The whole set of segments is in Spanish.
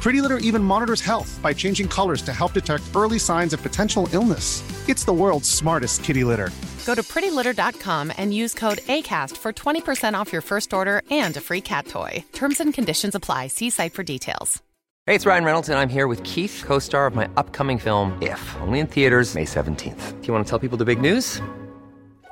Pretty Litter even monitors health by changing colors to help detect early signs of potential illness. It's the world's smartest kitty litter. Go to prettylitter.com and use code ACAST for 20% off your first order and a free cat toy. Terms and conditions apply. See site for details. Hey, it's Ryan Reynolds, and I'm here with Keith, co star of my upcoming film, If, only in theaters, May 17th. Do you want to tell people the big news?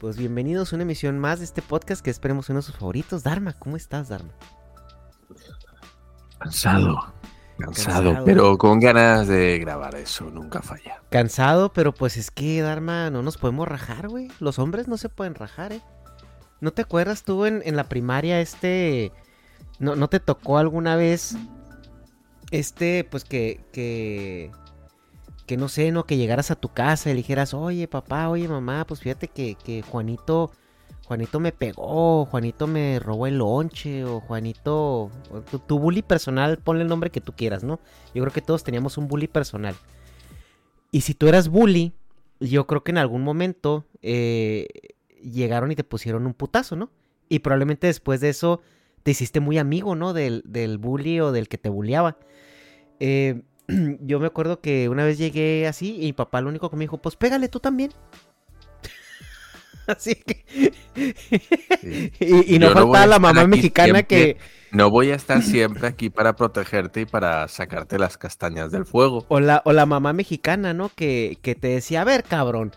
Pues bienvenidos a una emisión más de este podcast que esperemos uno de sus favoritos. Dharma, ¿cómo estás, Dharma? Cansado, cansado, Cansado. pero con ganas de grabar eso, nunca falla. Cansado, pero pues es que, Dharma, no nos podemos rajar, güey. Los hombres no se pueden rajar, ¿eh? ¿No te acuerdas tú en, en la primaria este... No, ¿No te tocó alguna vez este, pues que, que... Que no sé, ¿no? Que llegaras a tu casa y dijeras, oye, papá, oye, mamá, pues fíjate que, que Juanito... Juanito me pegó, Juanito me robó el lonche, o Juanito... Tu, tu bully personal, ponle el nombre que tú quieras, ¿no? Yo creo que todos teníamos un bully personal. Y si tú eras bully, yo creo que en algún momento eh, llegaron y te pusieron un putazo, ¿no? Y probablemente después de eso te hiciste muy amigo, ¿no? Del, del bully o del que te bulleaba. Eh, yo me acuerdo que una vez llegué así y mi papá lo único que me dijo, pues pégale tú también. así que... y, y no Yo faltaba la mamá mexicana que... No voy a estar siempre aquí para protegerte y para sacarte las castañas del fuego. O la, o la mamá mexicana, ¿no? Que, que te decía, a ver, cabrón.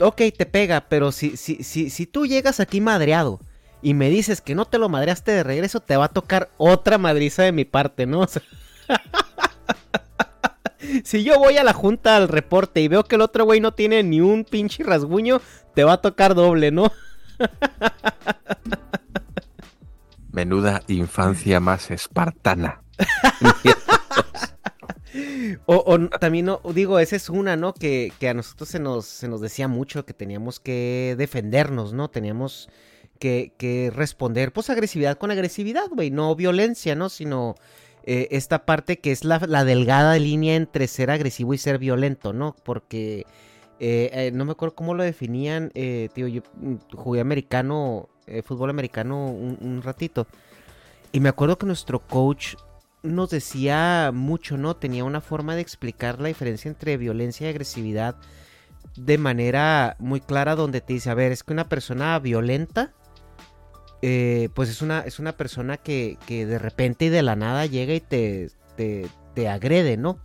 Ok, te pega, pero si, si, si, si tú llegas aquí madreado y me dices que no te lo madreaste de regreso, te va a tocar otra madriza de mi parte, ¿no? O sea, si yo voy a la junta al reporte y veo que el otro güey no tiene ni un pinche rasguño, te va a tocar doble, ¿no? Menuda infancia más espartana. O, también, no, digo, esa es una, ¿no? Que, que a nosotros se nos, se nos decía mucho que teníamos que defendernos, ¿no? Teníamos que, que responder, pues, agresividad con agresividad, güey. No violencia, ¿no? Sino eh, esta parte que es la, la delgada línea entre ser agresivo y ser violento, ¿no? Porque eh, eh, no me acuerdo cómo lo definían, eh, tío, yo mm, jugué americano, fútbol americano un ratito. Y me acuerdo que nuestro coach nos decía mucho, ¿no? Tenía una forma de explicar la diferencia entre violencia y agresividad de manera muy clara donde te dice, a ver, es que una persona violenta, eh, pues es una, es una persona que, que de repente y de la nada llega y te, te, te agrede, ¿no?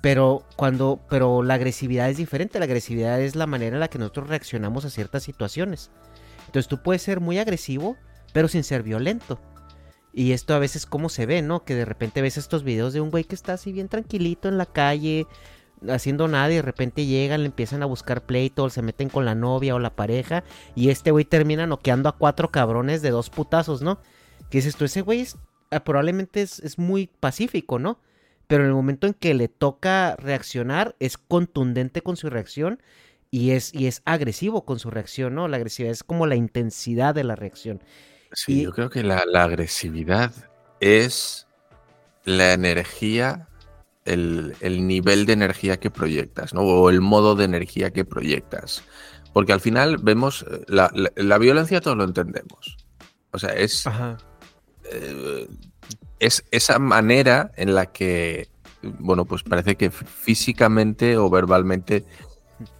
Pero cuando, pero la agresividad es diferente, la agresividad es la manera en la que nosotros reaccionamos a ciertas situaciones. Entonces tú puedes ser muy agresivo, pero sin ser violento. Y esto a veces como se ve, ¿no? Que de repente ves estos videos de un güey que está así bien tranquilito en la calle, haciendo nada y de repente llegan, le empiezan a buscar pleito, se meten con la novia o la pareja y este güey termina noqueando a cuatro cabrones de dos putazos, ¿no? Que dices tú, ese güey es, ah, probablemente es, es muy pacífico, ¿no? Pero en el momento en que le toca reaccionar, es contundente con su reacción y es, y es agresivo con su reacción, ¿no? La agresividad es como la intensidad de la reacción. Sí, Y- yo creo que la, la agresividad es la energía, el, el nivel de energía que proyectas, ¿no? O el modo de energía que proyectas. Porque al final vemos, eh, la, la- la violencia todos lo entendemos. O sea, es, eh, es esa manera en la que bueno, pues parece que físicamente o verbalmente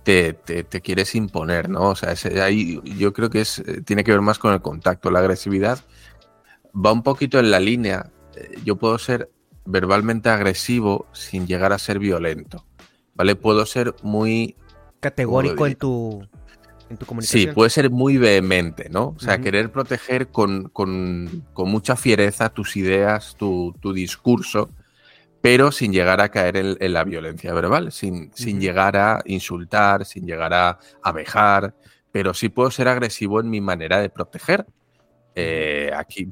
te, te, quieres imponer, ¿no? O sea, ahí yo creo que es, eh, tiene que ver más con el contacto. La agresividad va un poquito en la línea. Yo puedo ser verbalmente agresivo sin llegar a ser violento, ¿vale? Puedo ser muy... Categórico en tu, en tu comunicación. Sí, puede ser muy vehemente, ¿no? O sea, querer proteger con, con, con, mucha fiereza tus ideas, tu, tu discurso pero sin llegar a caer en, la violencia verbal, sin, sin, llegar a insultar, sin llegar a abejar, pero sí puedo ser agresivo en mi manera de proteger. Eh, aquí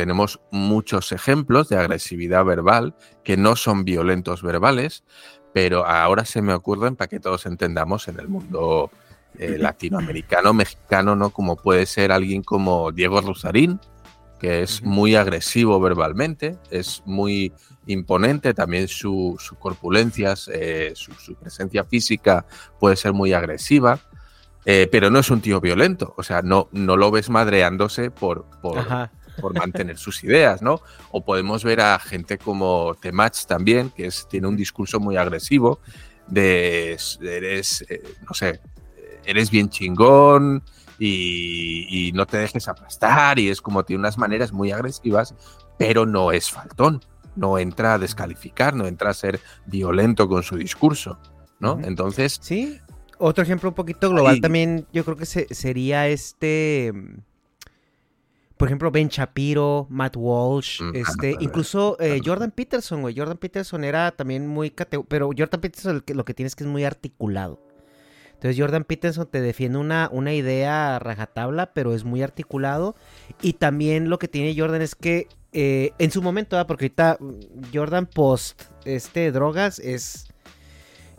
tenemos muchos ejemplos de agresividad verbal que no son violentos verbales, pero ahora se me ocurren para que todos entendamos en el mundo eh, latinoamericano, mexicano, ¿no? Como puede ser alguien como Diego Rosarín, que es muy agresivo verbalmente, es muy imponente, también su, corpulencia, eh, su, presencia física puede ser muy agresiva, eh, pero no es un tío violento, o sea, no, no lo ves madreándose por, por, mantener sus ideas, ¿no? O podemos ver a gente como Temach también, que es, tiene un discurso muy agresivo, de eres, eh, no sé, eres bien chingón, y, y, no te dejes aplastar y es como tiene unas maneras muy agresivas, pero no es faltón no entra a descalificar, no entra a ser violento con su discurso, ¿no? Entonces... Sí, otro ejemplo un poquito global también, yo creo que sería este... Por ejemplo, Ben Shapiro, Matt Walsh, mm, este, incluso eh, Jordan Peterson, güey. Jordan Peterson era también muy pero Jordan Peterson lo que tiene es que es muy articulado. Entonces Jordan Peterson te defiende una, una idea rajatabla, pero es muy articulado. Y también lo que tiene Jordan es que eh, en su momento, porque ahorita Jordan Post, este, drogas, es,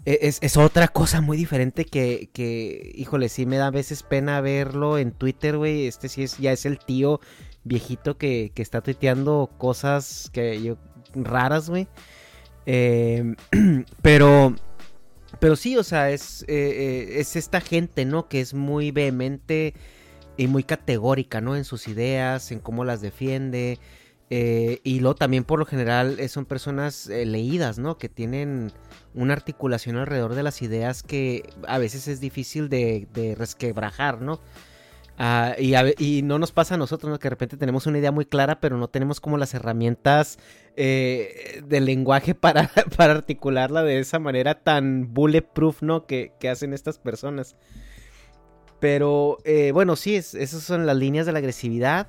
e, es, otra cosa muy diferente que, que, híjole, sí me da a veces pena verlo en Twitter, güey. Este sí es, ya es el tío viejito que, que está tuiteando cosas que yo, raras, güey. Em, pero, pero sí, o sea, es, eh, eh, es esta gente, ¿no? Que es muy vehemente y muy categórica, ¿no? En sus ideas, en cómo las defiende. Eh, y luego también por lo general eh, son personas eh, leídas, ¿no? Que tienen una articulación alrededor de las ideas que a veces es difícil de, resquebrajar, ¿no? Ah, y, no nos pasa a nosotros, ¿no? Que de repente tenemos una idea muy clara, pero no tenemos como las herramientas del lenguaje para, para, articularla de esa manera tan bulletproof, ¿no? Que, hacen estas personas. Pero bueno, sí, esas son las líneas de la agresividad.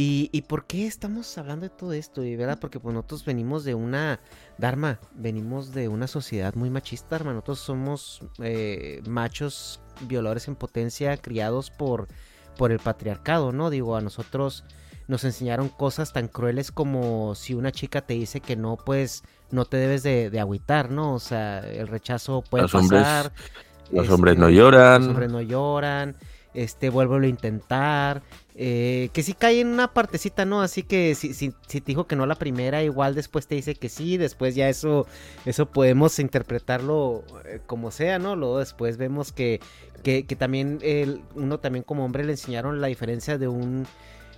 ¿Y, por qué estamos hablando de todo esto? Y verdad, porque pues nosotros venimos de una, Dharma, venimos de una sociedad muy machista, hermano. Nosotros somos eh, machos violadores en potencia criados por, por el patriarcado, ¿no? Digo, a nosotros nos enseñaron cosas tan crueles como si una chica te dice que no, pues no te debes de, de agüitar, ¿no? O sea, el rechazo puede pasar. los hombres no lloran. Los hombres no lloran este, vuélvelo a intentar. Eh, que si cae en una partecita, ¿no? Así que si, si, si, te dijo que no la primera, igual después te dice que sí, después ya eso, eso podemos interpretarlo eh, como sea, ¿no? Luego después vemos que, que, también el, uno también como hombre le enseñaron la diferencia de un...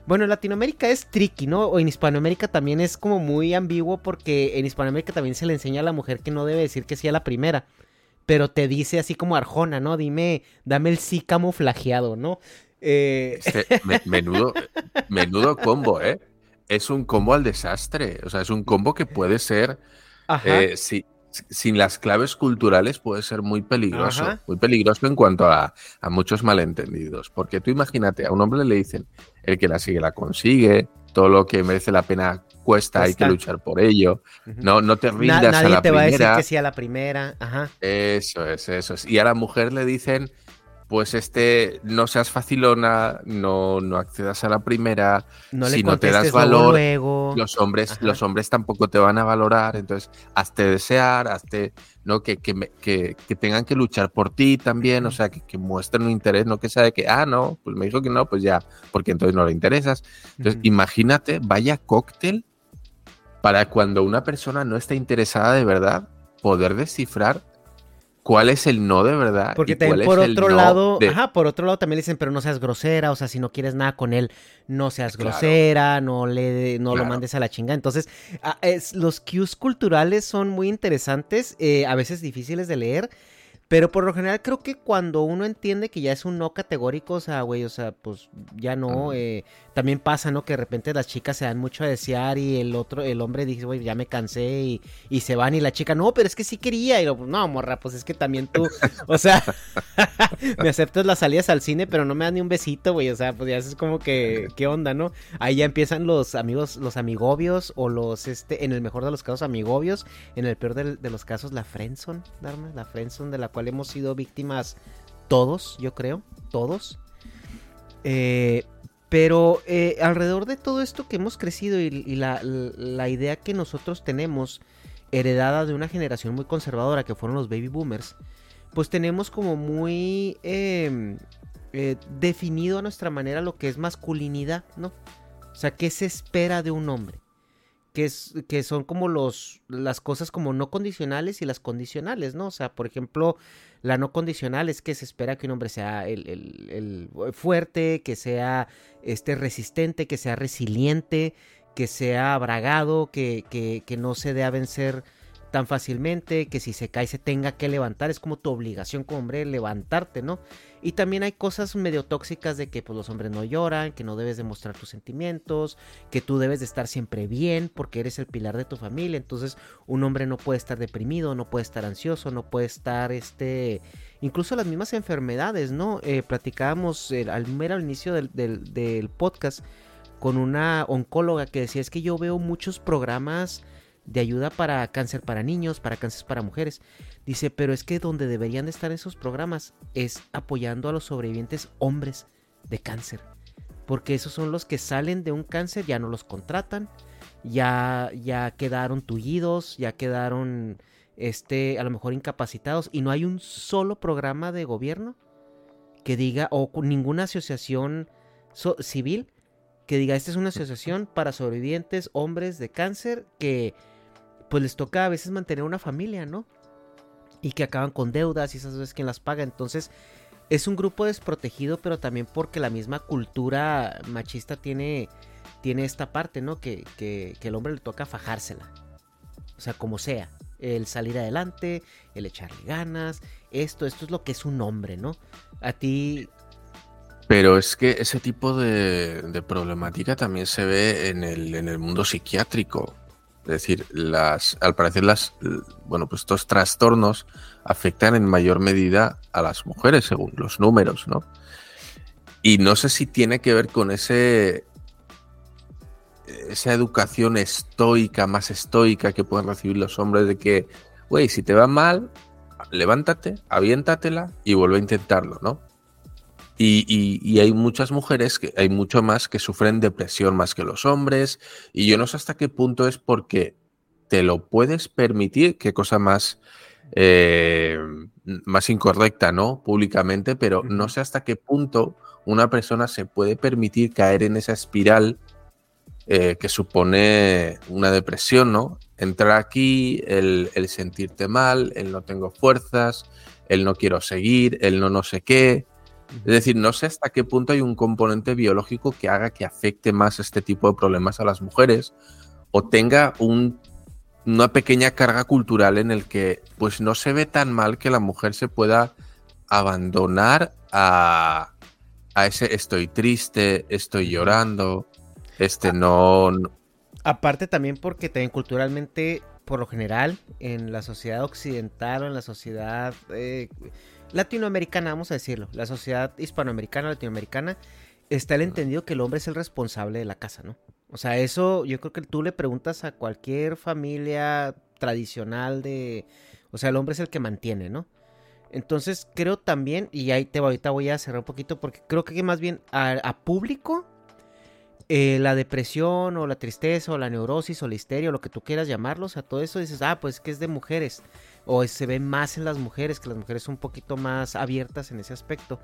Bueno, en Latinoamérica es tricky, ¿no? O en Hispanoamérica también es como muy ambiguo porque en Hispanoamérica también se le enseña a la mujer que no debe decir que sí a la primera pero te dice así como Arjona, ¿no? Dime, dame el sí camuflajeado, ¿no? Eh... menudo, menudo combo, ¿eh? Es un combo al desastre. O sea, es un combo que puede ser. Eh, sin las claves culturales puede ser muy peligroso. Muy peligroso en cuanto a, a, muchos malentendidos. Porque tú imagínate, a un hombre le dicen, el que la sigue la consigue, todo lo que merece la pena cuesta, hay que luchar por ello. No, no te rindas a la te va a decir que sí a la primera. Ajá. Eso es, eso es. Y a la mujer le dicen, pues este, no seas facilona, no, no accedas a la primera, no si no te das valor, los hombres, los hombres tampoco te van a valorar, entonces hazte desear, hazte, ¿no? Que, que, que, que tengan que luchar por ti también, o sea, que, muestren un interés, no que sea de que, ah, no, pues me dijo que no, pues ya, porque entonces no le interesas. Entonces, imagínate, vaya cóctel para cuando una persona no está interesada de verdad, poder descifrar cuál es el no de verdad. Porque también por otro no lado, de- ajá, por otro lado también le dicen, pero no seas grosera, o sea, si no quieres nada con él, no seas Claro. grosera, no le no lo mandes a la chinga. Entonces, ah, es- los cues culturales son muy interesantes, eh, a veces difíciles de leer, pero por lo general creo que cuando uno entiende que ya es un no categórico, o sea, güey, o sea, pues ya no, eh, también pasa, ¿no? Que de repente las chicas se dan mucho a desear y el otro, el hombre dice, güey, ya me cansé y, y se van y la chica, no, pero es que sí quería. Y lo, no, morra, pues es que también tú, o sea, me aceptas las salidas al cine, pero no me das ni un besito, güey. O sea, pues ya es como que, ¿qué onda, no? Ahí ya empiezan los amigos, los amigobios o los, este, en el mejor de los casos, amigobios. En el peor de, los casos, la friendzone, Dharma, la friendzone de la cual hemos sido víctimas todos, yo creo, todos. Eh, pero eh, alrededor de todo esto que hemos crecido y, la, idea que nosotros tenemos heredada de una generación muy conservadora que fueron los baby boomers, pues tenemos como muy eh, eh, definido a nuestra manera lo que es masculinidad, ¿no? O sea, ¿qué se espera de un hombre? Que, son como las cosas como no condicionales y las condicionales, ¿no? O sea, por ejemplo, la no condicional es que se espera que un hombre sea el, el fuerte, que sea este, resistente, que sea resiliente, que sea bragado, que, que, que no se dé a vencer tan fácilmente, que si se cae se tenga que levantar, es como tu obligación como hombre levantarte, ¿no? Y también hay cosas medio tóxicas de que pues, los hombres no lloran, que no debes demostrar tus sentimientos, que tú debes de estar siempre bien porque eres el pilar de tu familia, entonces un hombre no puede estar deprimido, no puede estar ansioso, no puede estar, este, incluso las mismas enfermedades, ¿no? Eh, platicábamos eh, al mero inicio del, del- del podcast con una oncóloga que decía, es que yo veo muchos programas de ayuda para cáncer para niños, para cáncer para mujeres. Dice, pero es que donde deberían de estar esos programas es apoyando a los sobrevivientes hombres de cáncer. Porque esos son los que salen de un cáncer, ya no los contratan, ya, ya quedaron tullidos, ya quedaron, este, a lo mejor incapacitados. Y no hay un solo programa de gobierno que diga, o ninguna asociación so- civil que diga, esta es una asociación para sobrevivientes hombres de cáncer que pues les toca a veces mantener una familia, ¿no? Y que acaban con deudas y esas veces quien las paga. Entonces es un grupo desprotegido, pero también porque la misma cultura machista tiene, tiene esta parte, ¿no? Que, que, que el hombre le toca fajársela. O sea, como sea. El salir adelante, el echarle ganas. Esto, esto es lo que es un hombre, ¿no? A ti, Pero es que ese tipo de, de problemática también se ve en el, en el mundo psiquiátrico. Es decir, las, al parecer las, bueno, pues estos trastornos afectan en mayor medida a las mujeres, según los números, ¿no? Y no sé si tiene que ver con ese esa educación estoica, más estoica que pueden recibir los hombres de que, güey, si te va mal, levántate, aviéntatela y vuelve a intentarlo, ¿no? Y, y- y hay muchas mujeres, que hay mucho más que sufren depresión más que los hombres. Y yo no sé hasta qué punto es porque te lo puedes permitir, qué cosa más, eh, más incorrecta, ¿no? Públicamente, pero no sé hasta qué punto una persona se puede permitir caer en esa espiral eh, que supone una depresión, ¿no? Entrar aquí, el, el sentirte mal, el no tengo fuerzas, el no quiero seguir, el no no sé qué. Es decir, no sé hasta qué punto hay un componente biológico que haga que afecte más este tipo de problemas a las mujeres o tenga un- una pequeña carga cultural en el que pues no se ve tan mal que la mujer se pueda abandonar a, a ese estoy triste, estoy llorando, este no, no- Aparte también porque también culturalmente, por lo general, en la sociedad occidental o en la sociedad eh, latinoamericana, vamos a decirlo, la sociedad hispanoamericana, latinoamericana, está el entendido que el hombre es el responsable de la casa, ¿no? O sea, eso yo creo que tú le preguntas a cualquier familia tradicional de... O sea, el hombre es el que mantiene, ¿no? Entonces creo también, y ahí te ahorita voy a cerrar un poquito, porque creo que más bien a, a público eh, la depresión o la tristeza o la neurosis o la histeria o lo que tú quieras llamarlo, o sea, todo eso dices, ah, pues que es de mujeres. O se ve más en las mujeres, que las mujeres son un poquito más abiertas en ese aspecto.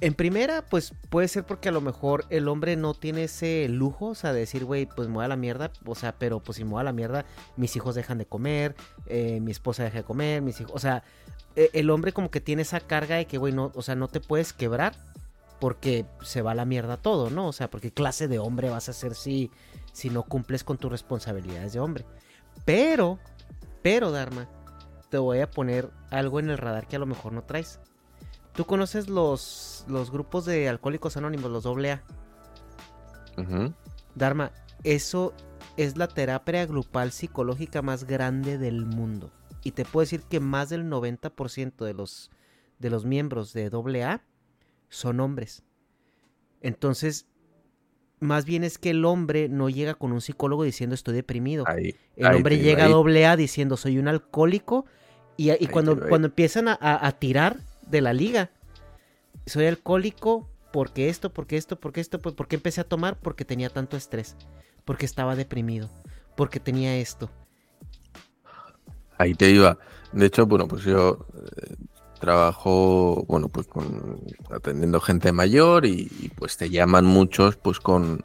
En primera, pues puede ser porque a lo mejor el hombre no tiene ese lujo, o sea, de decir, güey, pues me voy a la mierda, o sea, pero pues si me voy a la mierda, mis hijos dejan de comer, eh, mi esposa deja de comer, mis hijos, o sea, e, el hombre como que tiene esa carga de que, güey, no, o sea, no te puedes quebrar porque se va a la mierda todo, ¿no? O sea, porque clase de hombre vas a ser si, si no cumples con tus responsabilidades de hombre. Pero, pero, Dharma, te voy a poner algo en el radar que a lo mejor no traes. ¿Tú conoces los, los grupos de alcohólicos anónimos, los AA? Dharma, eso es la terapia grupal psicológica más grande del mundo. Y te puedo decir que más del 90% de los, de los miembros de AA son hombres. Entonces, más bien es que el hombre no llega con un psicólogo diciendo estoy deprimido. el hombre llega a AA diciendo soy un alcohólico. Y, cuando, cuando empiezan a tirar de la liga. Soy alcohólico porque esto, porque esto, porque esto, pues porque empecé a tomar porque tenía tanto estrés, porque estaba deprimido, porque tenía esto. Ahí te iba. De hecho, bueno, pues yo eh, trabajo, bueno, pues con atendiendo gente mayor y, pues te llaman muchos, pues con,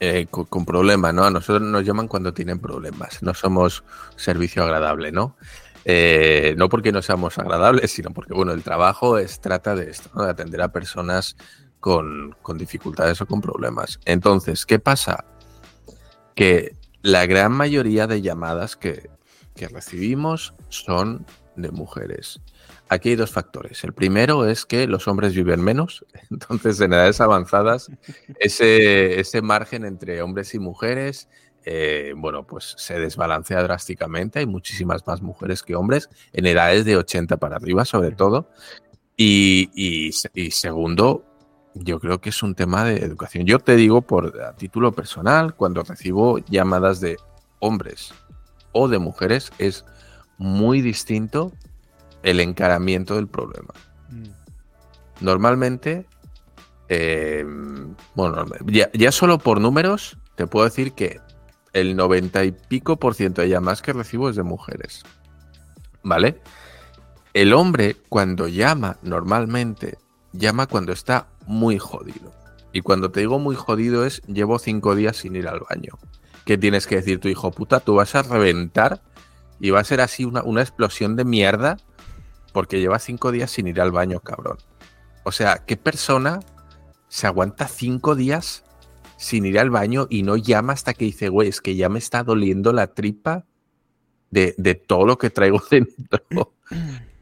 eh, con, con, problemas, ¿no? A nosotros nos llaman cuando tienen problemas. No somos servicio agradable, ¿no? Eh, no porque no seamos agradables, sino porque, bueno, el trabajo es, trata de esto, de atender a personas con, dificultades o con problemas. Entonces, ¿qué pasa? Que la gran mayoría de llamadas que, recibimos son de mujeres. Aquí hay dos factores. El primero es que los hombres viven menos, entonces en edades avanzadas ese, ese margen entre hombres y mujeres eh, bueno, pues se desbalancea drásticamente. Hay muchísimas más mujeres que hombres, en edades de 80 para arriba, sobre todo. Y, segundo, yo creo que es un tema de educación. Yo te digo por a título personal, cuando recibo llamadas de hombres o de mujeres, es muy distinto el encaramiento del problema. Mm. Normalmente, eh, bueno, ya, solo por números, te puedo decir que el 90 y pico por ciento de llamadas que recibo es de mujeres. ¿Vale? El hombre cuando llama normalmente llama cuando está muy jodido. Y cuando te digo muy jodido es llevo cinco días sin ir al baño. ¿Qué tienes que decir tu hijo puta? Tú vas a reventar y va a ser así una, una explosión de mierda porque llevas cinco días sin ir al baño, cabrón. O sea, ¿qué persona se aguanta cinco días sin ir al baño y no llama hasta que dice, güey, es que ya me está doliendo la tripa de, todo lo que traigo dentro,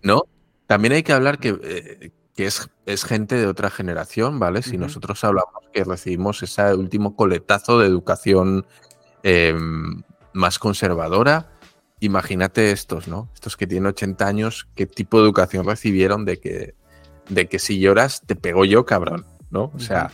¿no? También hay que hablar que, eh, es, es, gente de otra generación, ¿vale? Si nosotros hablamos que recibimos ese último coletazo de educación em, más conservadora, imagínate estos, ¿no? Estos que tienen 80 años, ¿qué tipo de educación recibieron de que, de que si lloras te pego yo, cabrón, ¿no? O sea,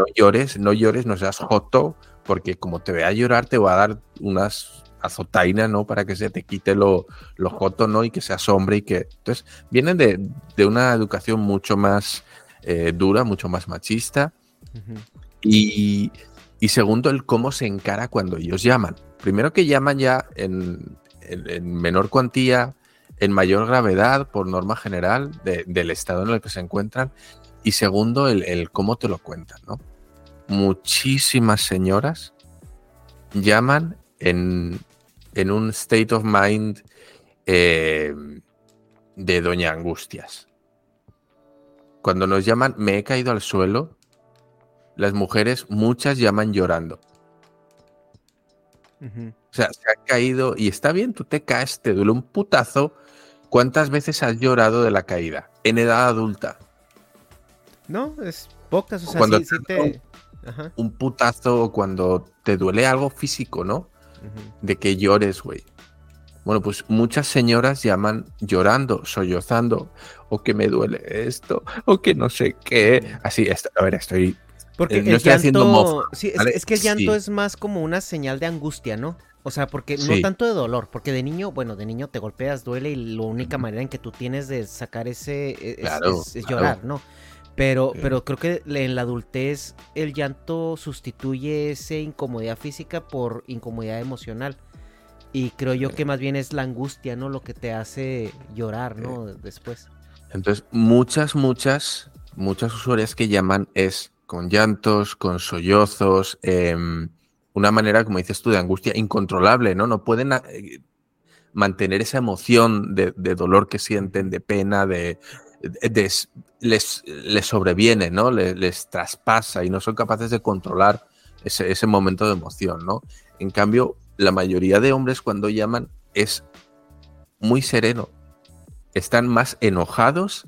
no llores, no llores, no seas joto, porque como te vea llorar te va a dar unas azotainas, ¿no? Para que se te quite lo, lo joto, ¿no? Y que seas hombre y que... Entonces, vienen de, una educación mucho más eh, dura, mucho más machista. y, segundo, el cómo se encara cuando ellos llaman. Primero que llaman ya en, menor cuantía, en mayor gravedad, por norma general, del estado en el que se encuentran. Y segundo, el, el cómo te lo cuentan, ¿no? Muchísimas señoras llaman en, un state of mind eh, de Doña Angustias. Cuando nos llaman, me he caído al suelo, las mujeres, muchas llaman llorando. O sea, se ha caído y está bien, tú te caes, te duele un putazo. ¿Cuántas veces has llorado de la caída? En edad adulta. No, es pocas. O sea, Cuando te un putazo cuando te duele algo físico, ¿no? De que llores, güey. Bueno, pues muchas señoras llaman llorando, sollozando, o que me duele esto, o que no sé qué. Así, a ver, estoy. Porque eh, estoy haciendo es, que el llanto es más como una señal de angustia, ¿no? O sea, porque no tanto de dolor, porque de niño, bueno, de niño te golpeas, duele y la única manera en que tú tienes de sacar ese e, es, llorar, ¿no? Pero, pero creo que en la adultez el llanto sustituye esa incomodidad física por incomodidad emocional. Y creo yo que más bien es la angustia, ¿no? Lo que te hace llorar, ¿no? Después. Entonces, muchas, muchas muchas usuarias que llaman es con llantos, con sollozos, em, una manera, como dices tú, de angustia incontrolable, ¿no? No pueden eh, mantener esa emoción de, dolor que sienten, de pena, de, les, les, sobreviene, ¿no? Les, traspasa y no son capaces de controlar ese, ese, momento de emoción, ¿no? En cambio, la mayoría de hombres cuando llaman es muy sereno. Están más enojados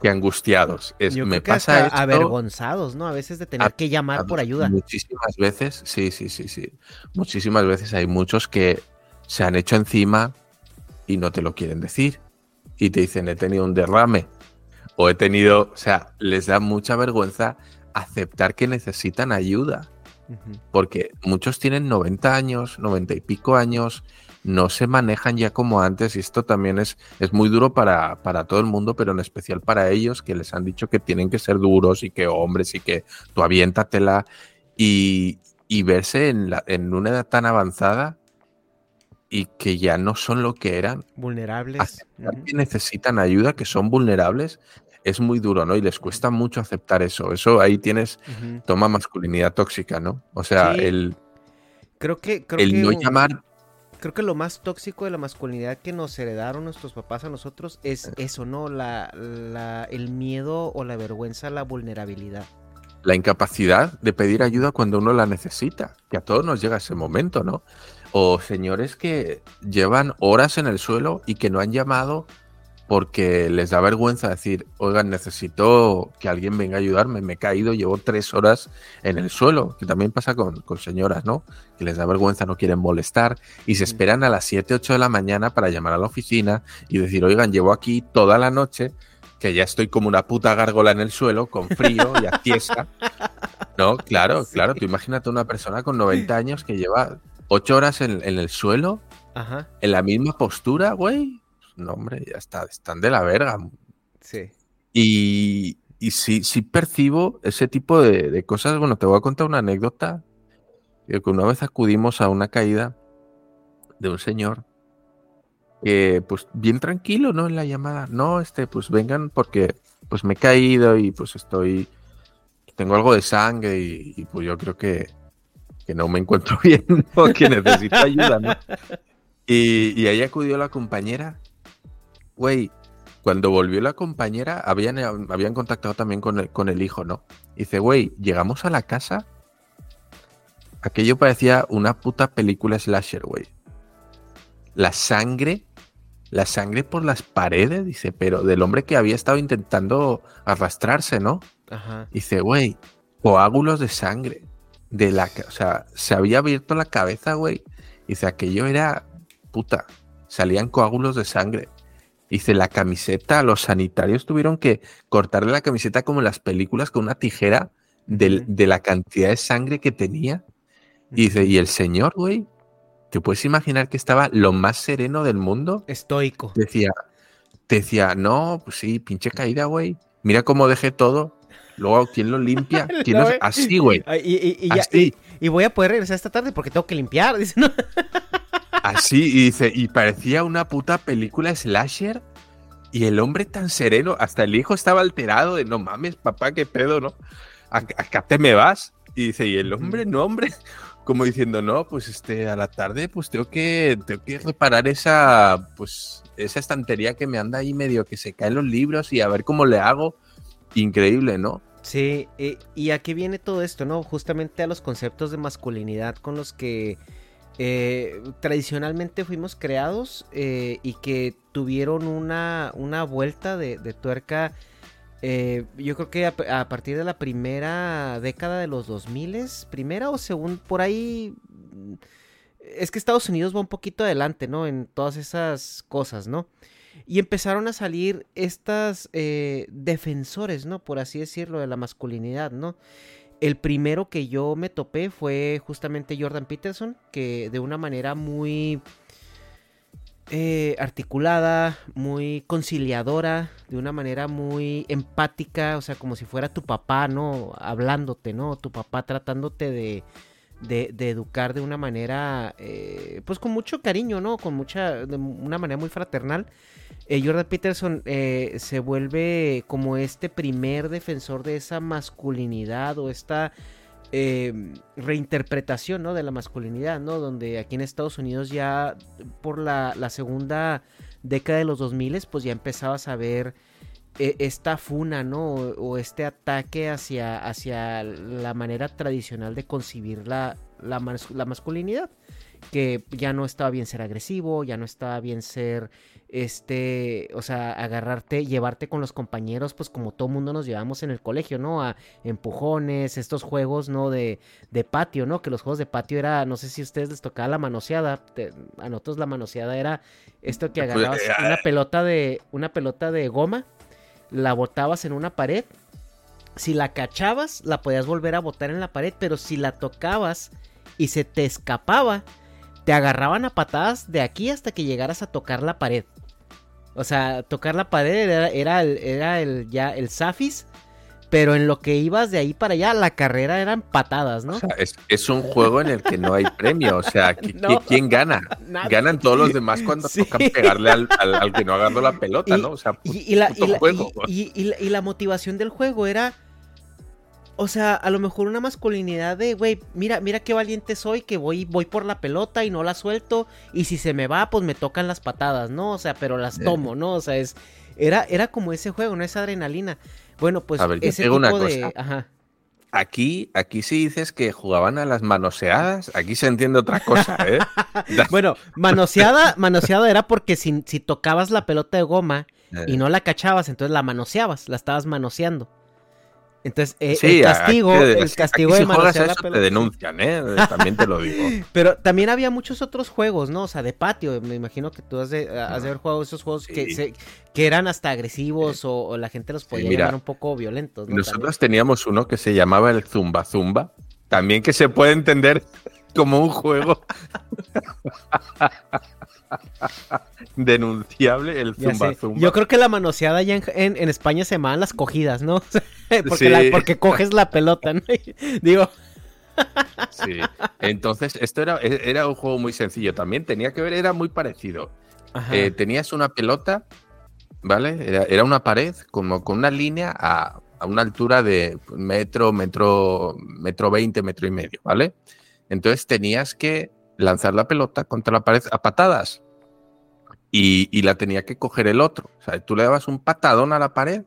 que angustiados. Es, me pasa avergonzados, ¿no? A veces de tener que llamar por ayuda. Muchísimas veces, sí, sí, sí, sí. Muchísimas veces hay muchos que se han hecho encima y no te lo quieren decir. Y te dicen, he tenido un derrame. O he tenido, o sea, les da mucha vergüenza aceptar que necesitan ayuda. Porque muchos tienen 90 años, 90 y pico años, no se manejan ya como antes y esto también es, es muy duro para, para, todo el mundo, pero en especial para ellos que les han dicho que tienen que ser duros y que hombres y que tú aviéntatela y, y verse en, la, en una edad tan avanzada y que ya no son lo que eran. Vulnerables. que necesitan ayuda, que son vulnerables, es muy duro, ¿no? Y les cuesta mucho aceptar eso. Eso ahí tienes, toma masculinidad tóxica, ¿no? O sea, el... Creo que... Creo el no llamar... Creo que lo más tóxico de la masculinidad que nos heredaron nuestros papás a nosotros es eh. eso, ¿no? La, la, el miedo o la vergüenza la vulnerabilidad. La incapacidad de pedir ayuda cuando uno la necesita, que a todos nos llega ese momento, ¿no? O señores que llevan horas en el suelo y que no han llamado porque les da vergüenza decir, oigan, necesito que alguien venga a ayudarme, me he caído, llevo tres horas en el suelo, que también pasa con, señoras, ¿no? Que les da vergüenza, no quieren molestar y se esperan a las 7, 8 de la mañana para llamar a la oficina y decir, oigan, llevo aquí toda la noche, que ya estoy como una puta gárgola en el suelo, con frío y a No, claro, claro, tú imagínate una persona con 90 años que lleva ocho horas en, el suelo, en la misma postura, güey. No, hombre, ya está, están de la verga. Sí. Y, y sí, sí percibo ese tipo de, cosas. Bueno, te voy a contar una anécdota. Que una vez acudimos a una caída de un señor que, pues, bien tranquilo, ¿no? En la llamada. No, este, pues vengan porque, pues, me he caído y, pues, estoy, tengo algo de sangre y pues yo creo que, que no me encuentro bien o que necesito ayuda, ¿no? Y, ahí acudió la compañera. Güey, cuando volvió la compañera, habían, habían contactado también con el, con el hijo, ¿no? dice, güey, llegamos a la casa. Aquello parecía una puta película slasher, güey. La sangre, la sangre por las paredes, dice, pero del hombre que había estado intentando arrastrarse, ¿no? Ajá. Dice, güey, coágulos de sangre de la, o sea, se había abierto la cabeza, güey. Dice, aquello era puta. Salían coágulos de sangre. Dice, la camiseta, los sanitarios tuvieron que cortarle la camiseta como en las películas con una tijera de, la cantidad de sangre que tenía. Y dice, y el señor, güey, ¿te puedes imaginar que estaba lo más sereno del mundo? Estoico. Decía, decía, no, pues sí, pinche caída, güey. Mira cómo dejé todo. Luego, ¿quién lo limpia? ¿Quién Así, güey. Y, voy a poder regresar esta tarde porque tengo que limpiar. Dice, Así, y dice, y parecía una puta película slasher. Y el hombre tan sereno, hasta el hijo estaba alterado de no mames, papá, qué pedo, ¿no? Acá te me vas. Y dice, y el hombre, no, hombre, como diciendo, no, pues este, a la tarde, pues tengo que, tengo que reparar esa, pues, esa estantería que me anda ahí medio que se caen los libros y a ver cómo le hago. Increíble, ¿no? Sí, eh, y a qué viene todo esto, ¿no? Justamente a los conceptos de masculinidad con los que eh, tradicionalmente fuimos creados eh, y que tuvieron una, una vuelta de, tuerca. yo creo que a, partir de la primera década de los 2000, primera o según por ahí. Es que Estados Unidos va un poquito adelante, ¿no? En todas esas cosas, ¿no? Y empezaron a salir estas eh, defensores, ¿no? Por así decirlo, de la masculinidad, ¿no? El primero que yo me topé fue justamente Jordan Peterson, que de una manera muy eh, articulada, muy conciliadora, de una manera muy empática, o sea, como si fuera tu papá, ¿no? Hablándote, ¿no? Tu papá tratándote de, educar de una manera, eh, pues con mucho cariño, ¿no? Con mucha, de una manera muy fraternal. Eh, Jordan Peterson eh, se vuelve como este primer defensor de esa masculinidad o esta eh, reinterpretación ¿no? de la masculinidad, ¿no? Donde aquí en Estados Unidos ya por la, segunda década de los 2000 pues ya empezabas a ver esta funa, ¿no? O, este ataque hacia, hacia la manera tradicional de concebir la, la masculinidad. Que ya no estaba bien ser agresivo, ya no estaba bien ser, este, o sea, agarrarte, llevarte con los compañeros, pues como todo mundo nos llevamos en el colegio, ¿no? A empujones, estos juegos, ¿no? De, de patio, ¿no? Que los juegos de patio era, no sé si a ustedes les tocaba la manoseada, te- a nosotros la manoseada era esto que Pues, agarrabas eh, una pelota de, una pelota de goma, la botabas en una pared, si la cachabas, la podías volver a botar en la pared, pero si la tocabas y se te escapaba, te agarraban a patadas de aquí hasta que llegaras a tocar la pared. O sea, tocar la pared era, era el, era el, ya el Safis, pero en lo que ibas de ahí para allá, la carrera eran patadas, ¿no? O sea, es, es un juego en el que no hay premio. O sea, ¿qui- qui- No. ¿quién gana? Ganan todos los demás cuando Sí. tocan pegarle al, al- al que no ha agarrado la pelota, Y- ¿no? O sea, pu- Y, y la, puto y la- juego. y- y- y la- y la motivación del juego era. O sea, a lo mejor una masculinidad de, güey, mira, mira qué valiente soy, que voy, voy por la pelota y no la suelto. Y si se me va, pues me tocan las patadas, ¿no? O sea, pero las Sí. tomo, ¿no? O sea, es. Era, era como ese juego, ¿no? Esa adrenalina. Bueno, pues A ver, ese tipo una de. cosa. Ajá. Aquí, aquí si dices que jugaban a las manoseadas, aquí se entiende otra cosa, ¿eh? Bueno, manoseada, manoseada era porque si, si tocabas la pelota de goma y no la cachabas, entonces la manoseabas, la estabas manoseando. Entonces, eh, Sí, el aquí- castigo, aquí el castigo si de juegas manosear a la eso te pelota. denuncian, ¿eh? También te lo digo. Pero también había muchos otros juegos, ¿no? O sea, de patio. Me imagino que tú has de, has de haber jugado esos juegos que, Sí. se- que eran hasta agresivos o, o la gente los podía mira, llamar un poco violentos, ¿no? Nosotros teníamos uno que se llamaba el Zumba Zumba, también que se puede entender como un juego denunciable, el Zumba. Zumba. Yo creo que la manoseada ya en, en- en España se llaman las cogidas, ¿no? porque, Sí. la- porque coges la pelota, ¿no? Digo, Sí. Entonces, esto era, era un juego muy sencillo también, tenía que ver, era muy parecido. Eh, tenías una pelota, ¿vale? Era, era una pared como con una línea a, a una altura de metro, metro, metro veinte, metro y medio, ¿vale? Entonces tenías que lanzar la pelota contra la pared a patadas y, y la tenía que coger el otro. O sea, tú le dabas un patadón a la pared,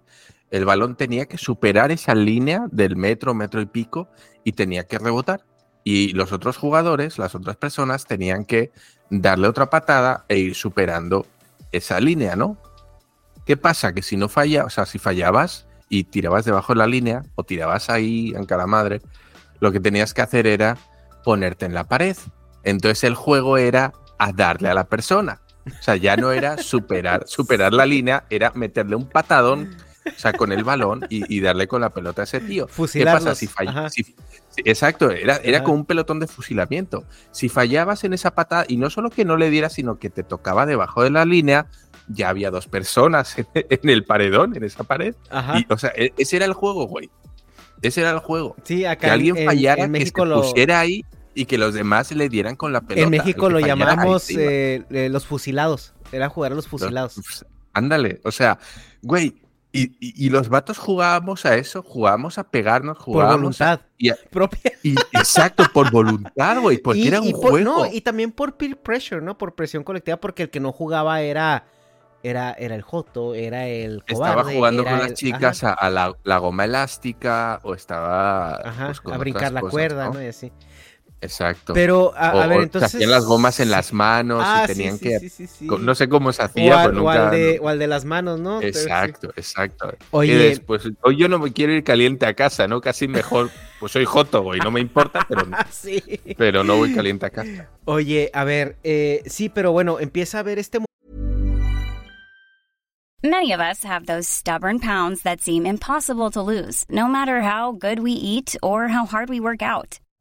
el balón tenía que superar esa línea del metro, metro y pico y tenía que rebotar. Y los otros jugadores, las otras personas, tenían que darle otra patada e ir superando esa línea, ¿no? ¿Qué pasa? Que si no falla, o sea, si fallabas y tirabas debajo de la línea o tirabas ahí en cara madre, lo que tenías que hacer era ponerte en la pared. Entonces el juego era a darle a la persona. O sea, ya no era superar, superar la línea, era meterle un patadón, o sea, con el balón y, y darle con la pelota a ese tío. ¿Qué pasa si fallas? Si, exacto, era, era Ajá. como un pelotón de fusilamiento. Si fallabas en esa patada, y no solo que no le dieras, sino que te tocaba debajo de la línea, ya había dos personas en, en el paredón, en esa pared. ajá. Y, o sea, e- ese era el juego, güey. Ese era el juego. Sí, acá Que alguien en, fallara, en México que se lo, pusiera ahí y que los demás le dieran con la pelota. en México lo fallara, llamamos se eh, eh, los fusilados. Era jugar a los fusilados. Ándale, o sea, güey, y, y- y los vatos jugábamos a eso, jugábamos a pegarnos, Por jugábamos a- voluntad y a- propia. y- exacto, por voluntad, güey, porque y, era un por- juego. no, y también por peer pressure, ¿no? Por presión colectiva, porque el que no jugaba era era, era el Joto, era el cobarde. estaba jugando con las chicas ajá, a, a la, la goma elástica o estaba ajá, pues, con a brincar la cosas, cuerda, ¿no? ¿no? Y así. Exacto. Pero, a, o, a ver, o entonces. se hacían las gomas en las manos Ah, y tenían sí, que. sí, sí, No sé cómo se O hacía, al, pues o al nunca. de, o al de las manos, ¿no? Pero sí. Exacto, exacto. Oye. Y después, hoy yo no me quiero ir caliente a casa, ¿no? Casi mejor, pues soy joto, güey, no me importa, pero, sí. pero no voy caliente a casa. Oye, a ver, eh, sí, pero bueno, empieza a ver este Many of us have those stubborn pounds that seem impossible to lose, no matter how good we eat or how hard we work out.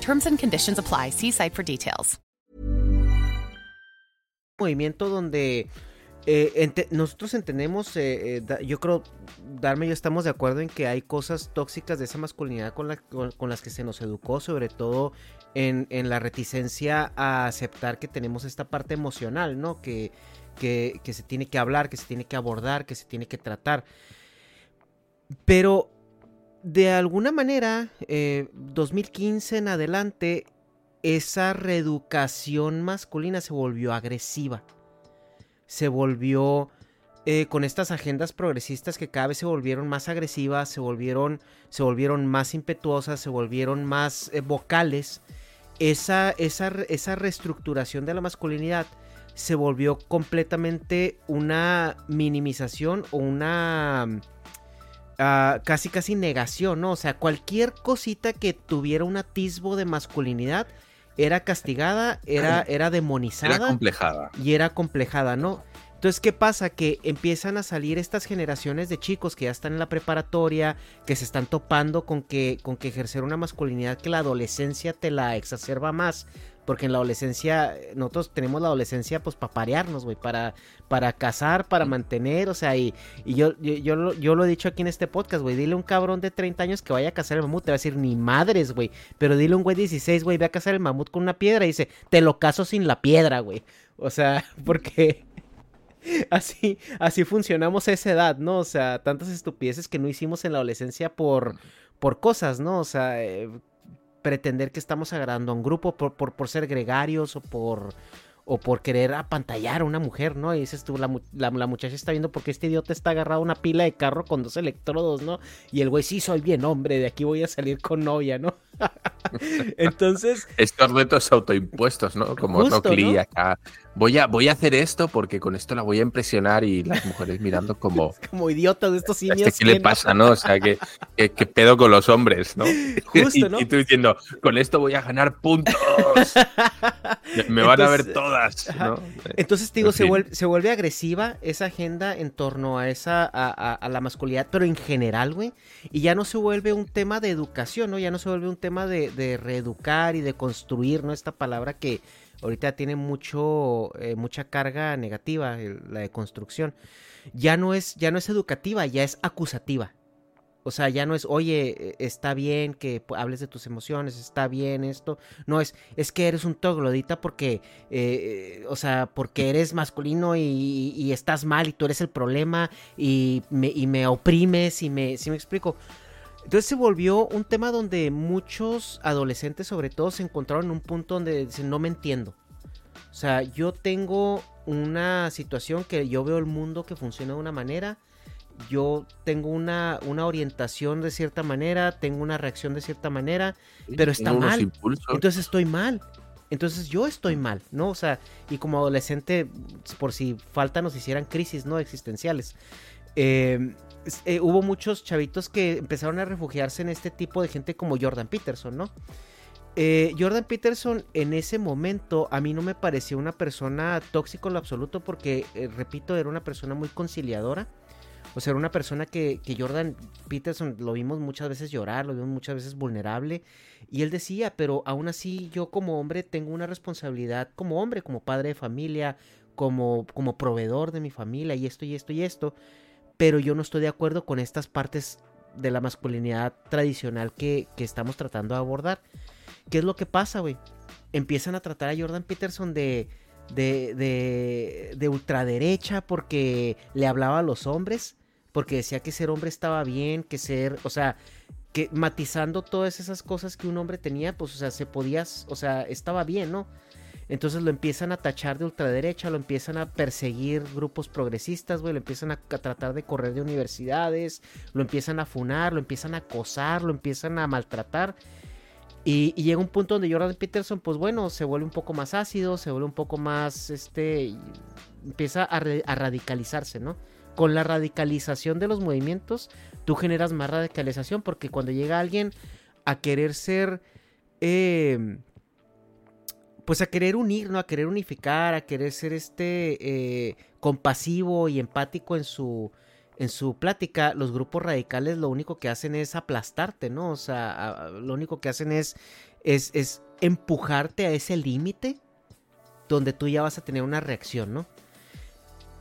Terms and conditions apply. See site for details. movimiento donde eh, nosotros entendemos, eh, eh, yo creo, Darme y yo estamos de acuerdo en que hay cosas tóxicas de esa masculinidad con, la- con- con las que se nos educó, sobre todo en, en la reticencia a aceptar que tenemos esta parte emocional, ¿no? Que, que, que se tiene que hablar, que se tiene que abordar, que se tiene que tratar. Pero de alguna manera, eh, 2015 en adelante, esa reeducación masculina se volvió agresiva. Se volvió eh, con estas agendas progresistas que cada vez se volvieron más agresivas, se volvieron, se volvieron más impetuosas, se volvieron más eh, vocales. Esa, esa, esa reestructuración de la masculinidad se volvió completamente una minimización o una ah, casi casi negación, ¿no? O sea, cualquier cosita que tuviera un atisbo de masculinidad era castigada, era, era demonizada Era complejada. y era complejada, ¿no? Entonces, ¿qué pasa? Que empiezan a salir estas generaciones de chicos que ya están en la preparatoria, que se están topando con que, con que ejercer una masculinidad que la adolescencia te la exacerba más. Porque en la adolescencia, eh, nosotros tenemos la adolescencia pues para parearnos, güey, para, para casar, para mantener, o sea, y, y yo, yo, yo, lo, yo lo he dicho aquí en este podcast, güey, dile a un cabrón de 30 años que vaya a cazar el mamut, te va a decir, ni madres, güey, pero dile a un güey de 16, güey, ve a cazar el mamut con una piedra y dice, te lo caso sin la piedra, güey. O sea, porque así, así funcionamos a esa edad, ¿no? O sea, tantas estupideces que no hicimos en la adolescencia por, por cosas, ¿no? O sea, eh, pretender que estamos agradando a un grupo por, por, por ser gregarios o por, o por querer apantallar a una mujer, ¿no? Y dices tú, la, la, la muchacha está viendo porque este idiota está agarrado a una pila de carro con dos electrodos, ¿no? Y el güey, sí, soy bien hombre, de aquí voy a salir con novia, ¿no? Entonces, Estos retos autoimpuestos, ¿no? Como ¿no? acá. Voy a, voy a hacer esto porque con esto la voy a impresionar y las mujeres mirando como. como idiotas de estos "¿A este simios. ¿Qué le que pasa, no? O sea, ¿qué, qué, qué pedo con los hombres, no? Justo, y, ¿no? y tú diciendo, con esto voy a ganar puntos. Me van a ver todas. ¿no? Entonces, te digo, En se vuelve, se vuelve agresiva esa agenda en torno a esa, a, a- a la masculinidad, pero en general, güey. Y ya no se vuelve un tema de educación, ¿no? Ya no se vuelve un tema de, de reeducar y de construir, ¿no? Esta palabra que ahorita tiene mucho, eh, mucha carga negativa, la de construcción. Ya no es, ya no es educativa, ya es acusativa. O sea, ya no es, oye, eh, está bien que hables de tus emociones, está bien esto. No es, es que eres un troglodita porque, eh, eh, o sea, porque eres masculino y, estás mal y tú eres el problema y me, y me oprimes y me, ¿sí me explico? Entonces se volvió un tema donde muchos adolescentes, sobre todo, se encontraron en un punto donde dicen, no me entiendo. O sea, yo tengo una situación que yo veo el mundo que funciona de una manera yo tengo una, una orientación de cierta manera, tengo una reacción de cierta manera, pero está mal. Entonces estoy mal. Entonces yo estoy mal, ¿no? O sea, y como adolescente, por si falta nos hicieran crisis, ¿no? Existenciales. Eh, eh, hubo muchos chavitos que empezaron a refugiarse en este tipo de gente como Jordan Peterson, ¿no? Eh, Jordan Peterson en ese momento a mí no me pareció una persona tóxica en lo absoluto porque, eh, repito, era una persona muy conciliadora. O sea, era una persona que, que Jordan Peterson lo vimos muchas veces llorar, lo vimos muchas veces vulnerable. Y él decía, pero aún así yo como hombre tengo una responsabilidad como hombre, como padre de familia, como, como proveedor de mi familia y esto y esto y esto. Pero yo no estoy de acuerdo con estas partes de la masculinidad tradicional que, que estamos tratando de abordar. ¿Qué es lo que pasa, güey? Empiezan a tratar a Jordan Peterson de, de, de, de ultraderecha porque le hablaba a los hombres, porque decía que ser hombre estaba bien, que ser, o sea, que matizando todas esas cosas que un hombre tenía, pues, o sea, se podía, o sea, estaba bien, ¿no? Entonces lo empiezan a tachar de ultraderecha, lo empiezan a perseguir grupos progresistas, güey, lo empiezan a, tratar de correr de universidades, lo empiezan a funar, lo empiezan a acosar, lo empiezan a maltratar. Y, llega un punto donde Jordan Peterson, pues bueno, se vuelve un poco más ácido, se vuelve un poco más, este, empieza a, a radicalizarse, ¿no? Con la radicalización de los movimientos, tú generas más radicalización porque cuando llega alguien a querer ser... Eh, pues a querer unir, ¿no? A querer unificar, a querer ser este eh, compasivo y empático en su, en su plática, los grupos radicales lo único que hacen es aplastarte, ¿no? O sea, lo único que hacen es, es, es empujarte a ese límite donde tú ya vas a tener una reacción, ¿no?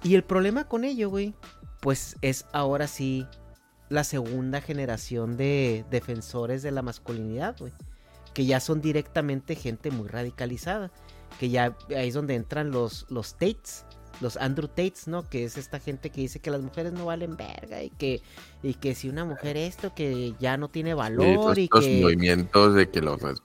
Y el problema con ello, güey, pues es ahora sí la segunda generación de defensores de la masculinidad, güey que ya son directamente gente muy radicalizada, que ya ahí es donde entran los, los Tates, los Andrew Tates, ¿no? Que es esta gente que dice que las mujeres no valen verga y que, y que si una mujer esto, que ya no tiene valor y, estos que... movimientos de que los Red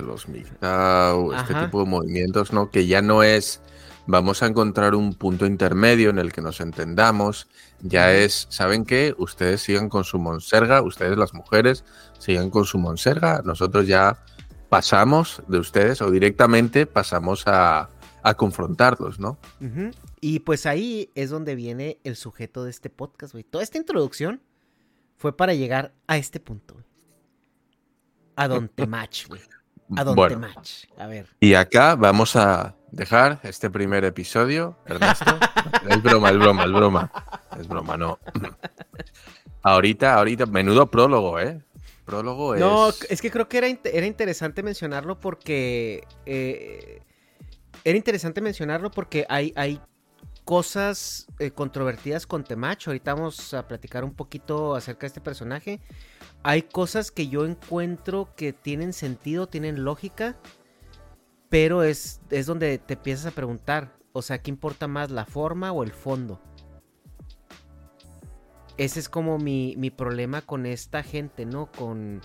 los MGTOW, este tipo de movimientos, ¿no? Que ya no es vamos a encontrar un punto intermedio en el que nos entendamos. Ya es, ¿saben qué? Ustedes sigan con su monserga, ustedes las mujeres sigan con su monserga, nosotros ya pasamos de ustedes o directamente pasamos a, a confrontarlos, ¿no? Uh -huh. Y pues ahí es donde viene el sujeto de este podcast, güey. Toda esta introducción fue para llegar a este punto, güey. A Don Temach, güey. A Don bueno, Temach. A ver. Y acá vamos a dejar este primer episodio, Ernesto. es broma, es broma, es broma. Es broma, no. ahorita, ahorita, menudo prólogo, ¿eh? Prólogo es... No, es que creo que era, era interesante mencionarlo porque... Eh, era interesante mencionarlo porque hay, hay cosas eh, controvertidas con Temach. Ahorita vamos a platicar un poquito acerca de este personaje. Hay cosas que yo encuentro que tienen sentido, tienen lógica pero es, es donde te empiezas a preguntar, o sea, ¿qué importa más, la forma o el fondo? Ese es como mi, mi problema con esta gente, ¿no? Con,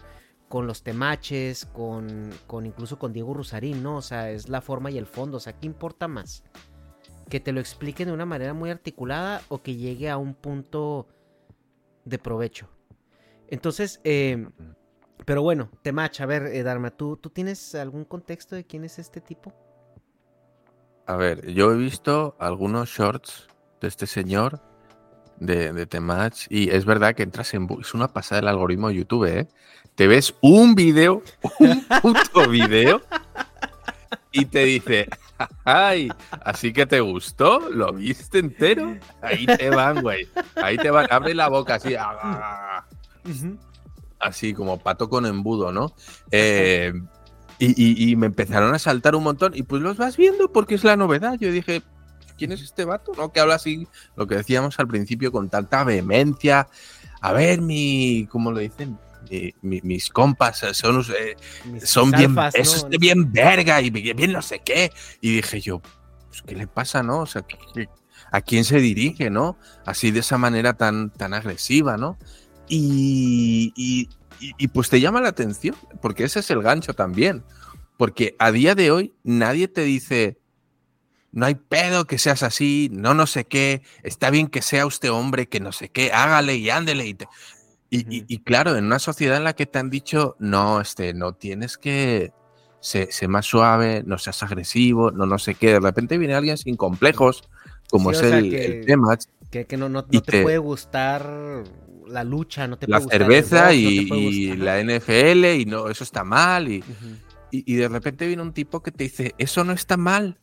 con los temaches, con, con incluso con Diego Rusarín, ¿no? O sea, es la forma y el fondo, o sea, ¿qué importa más? Que te lo expliquen de una manera muy articulada o que llegue a un punto de provecho. Entonces, eh, pero bueno, Temach, a ver, eh, Dharma, ¿tú, ¿tú tienes algún contexto de quién es este tipo? A ver, yo he visto algunos shorts de este señor, de, de Temach, y es verdad que entras en... Es una pasada el algoritmo de YouTube, ¿eh? Te ves un video, un puto video, y te dice, ay, así que te gustó, lo viste entero, ahí te van, güey, ahí te van, abre la boca así. Ah, uh -huh así como pato con embudo, ¿no? Eh, y, y, y, me empezaron a saltar un montón y pues los vas viendo porque es la novedad. Yo dije, ¿quién es este vato? ¿No? Que habla así, lo que decíamos al principio, con tanta vehemencia. A ver, mi, ¿cómo lo dicen? Mi, mi, mis compas son, eh, son bien, alfas, eso ¿no? es bien verga y bien no sé qué. Y dije yo, pues, ¿qué le pasa, no? O sea, ¿qué, ¿a quién se dirige, no? Así de esa manera tan, tan agresiva, ¿no? Y, y, y, pues te llama la atención, porque ese es el gancho también. Porque a día de hoy nadie te dice, no hay pedo que seas así, no no sé qué, está bien que sea usted hombre, que no sé qué, hágale y ándele. Y, te... y, y claro, en una sociedad en la que te han dicho, no, este, no tienes que ser, ser, más suave, no seas agresivo, no no sé qué, de repente viene alguien sin complejos, como sí, es el, que, el, tema. Que, que no, no, no te, te puede gustar la lucha, no te la puede cerveza gustar y, no te puede y gustar. la NFL y no, eso está mal y, uh -huh. y, y, de repente viene un tipo que te dice, eso no está mal,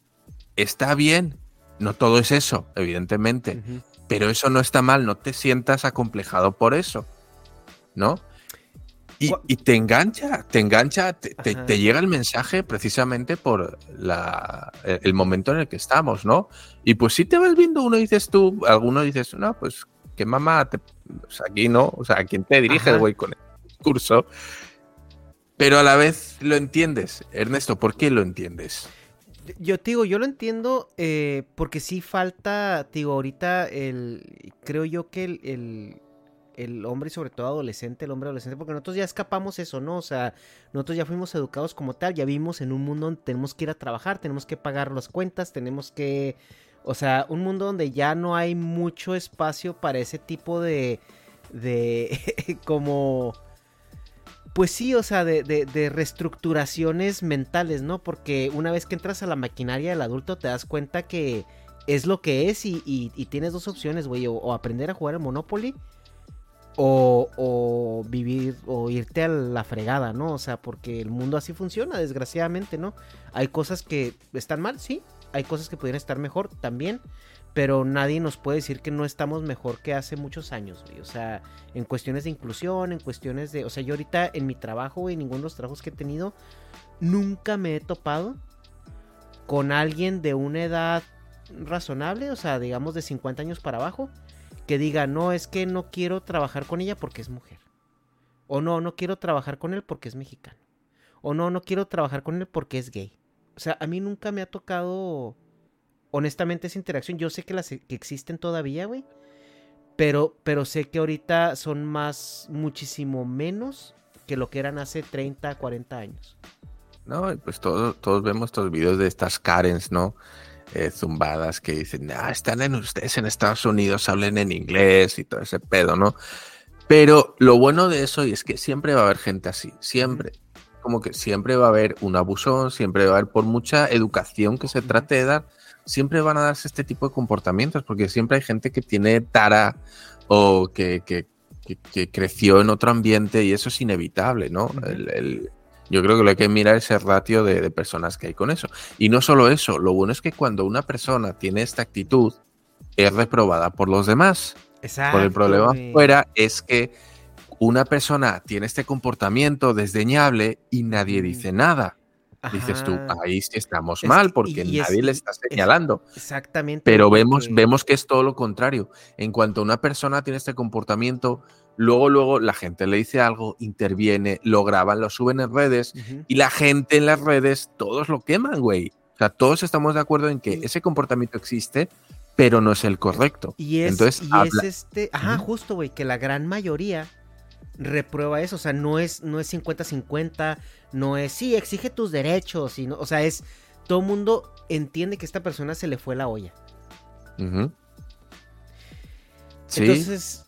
está bien. No todo es eso, evidentemente, uh -huh. pero eso no está mal, no te sientas acomplejado por eso, ¿no? Y, y te engancha, te engancha, te, te, te, llega el mensaje precisamente por la, el momento en el que estamos, ¿no? Y pues si te vas viendo uno dices tú, alguno dices, no, pues que mamá, te, sea, aquí no, o sea, a quién te diriges, güey, con el discurso. Pero a la vez lo entiendes. Ernesto, ¿por qué lo entiendes? Yo te digo, yo lo entiendo eh, porque sí falta, te digo, ahorita el, creo yo que el, el, el hombre y sobre todo adolescente, el hombre adolescente, porque nosotros ya escapamos eso, ¿no? O sea, nosotros ya fuimos educados como tal, ya vivimos en un mundo donde tenemos que ir a trabajar, tenemos que pagar las cuentas, tenemos que, o sea, un mundo donde ya no hay mucho espacio para ese tipo de, de, como, pues sí, o sea, de, de, reestructuraciones mentales, ¿no? Porque una vez que entras a la maquinaria del adulto te das cuenta que es lo que es y, y, tienes dos opciones, güey, o, o, aprender a jugar al Monopoly o, o, vivir o irte a la fregada, ¿no? O sea, porque el mundo así funciona, desgraciadamente, ¿no? Hay cosas que están mal, sí, hay cosas que podrían estar mejor también, pero nadie nos puede decir que no estamos mejor que hace muchos años, güey. O sea, en cuestiones de inclusión, en cuestiones de, o sea, yo ahorita en mi trabajo, güey, ninguno de los trabajos que he tenido, nunca me he topado con alguien de una edad razonable, o sea, digamos de 50 años para abajo, que diga, no, es que no quiero trabajar con ella porque es mujer. O no, no quiero trabajar con él porque es mexicano. O no, no quiero trabajar con él porque es gay. O sea, a mí nunca me ha tocado, honestamente, esa interacción. Yo sé que las que existen todavía, güey. Pero, pero sé que ahorita son más, muchísimo menos que lo que eran hace 30, 40 años. No, pues todos, todos vemos estos videos de estas Karens, ¿no? Eh, zumbadas que dicen, ah, están en ustedes en Estados Unidos, hablen en inglés y todo ese pedo, ¿no? Pero lo bueno de eso es que siempre va a haber gente así, siempre. Como que siempre va a haber un abusón, siempre va a haber, por mucha educación que se trate de dar, siempre van a darse este tipo de comportamientos, porque siempre hay gente que tiene tara o que, que, que, que creció en otro ambiente y eso es inevitable, ¿no? el, el, yo creo que lo que hay que mirar es el ratio de, de, personas que hay con eso. Y no solo eso, lo bueno es que cuando una persona tiene esta actitud, es reprobada por los demás. Exacto. Por el problema fuera es que una persona tiene este comportamiento desdeñable y nadie dice nada. Ajá. Dices tú, ahí sí estamos es mal porque que, nadie es, le está señalando. Es, exactamente. Pero vemos, vemos que es todo lo contrario. En cuanto una persona tiene este comportamiento, luego, luego la gente le dice algo, interviene, lo graban, lo suben en redes uh -huh. y la gente en las redes, todos lo queman, güey. O sea, todos estamos de acuerdo en que ese comportamiento existe, pero no es el correcto. Y es, Entonces, y habla... es este, ajá, uh -huh. justo, güey, que la gran mayoría reprueba eso, o sea, no es no es 50-50, no es sí, exige tus derechos, y no, o sea, es todo el mundo entiende que esta persona se le fue la olla. Uh -huh. sí. Entonces,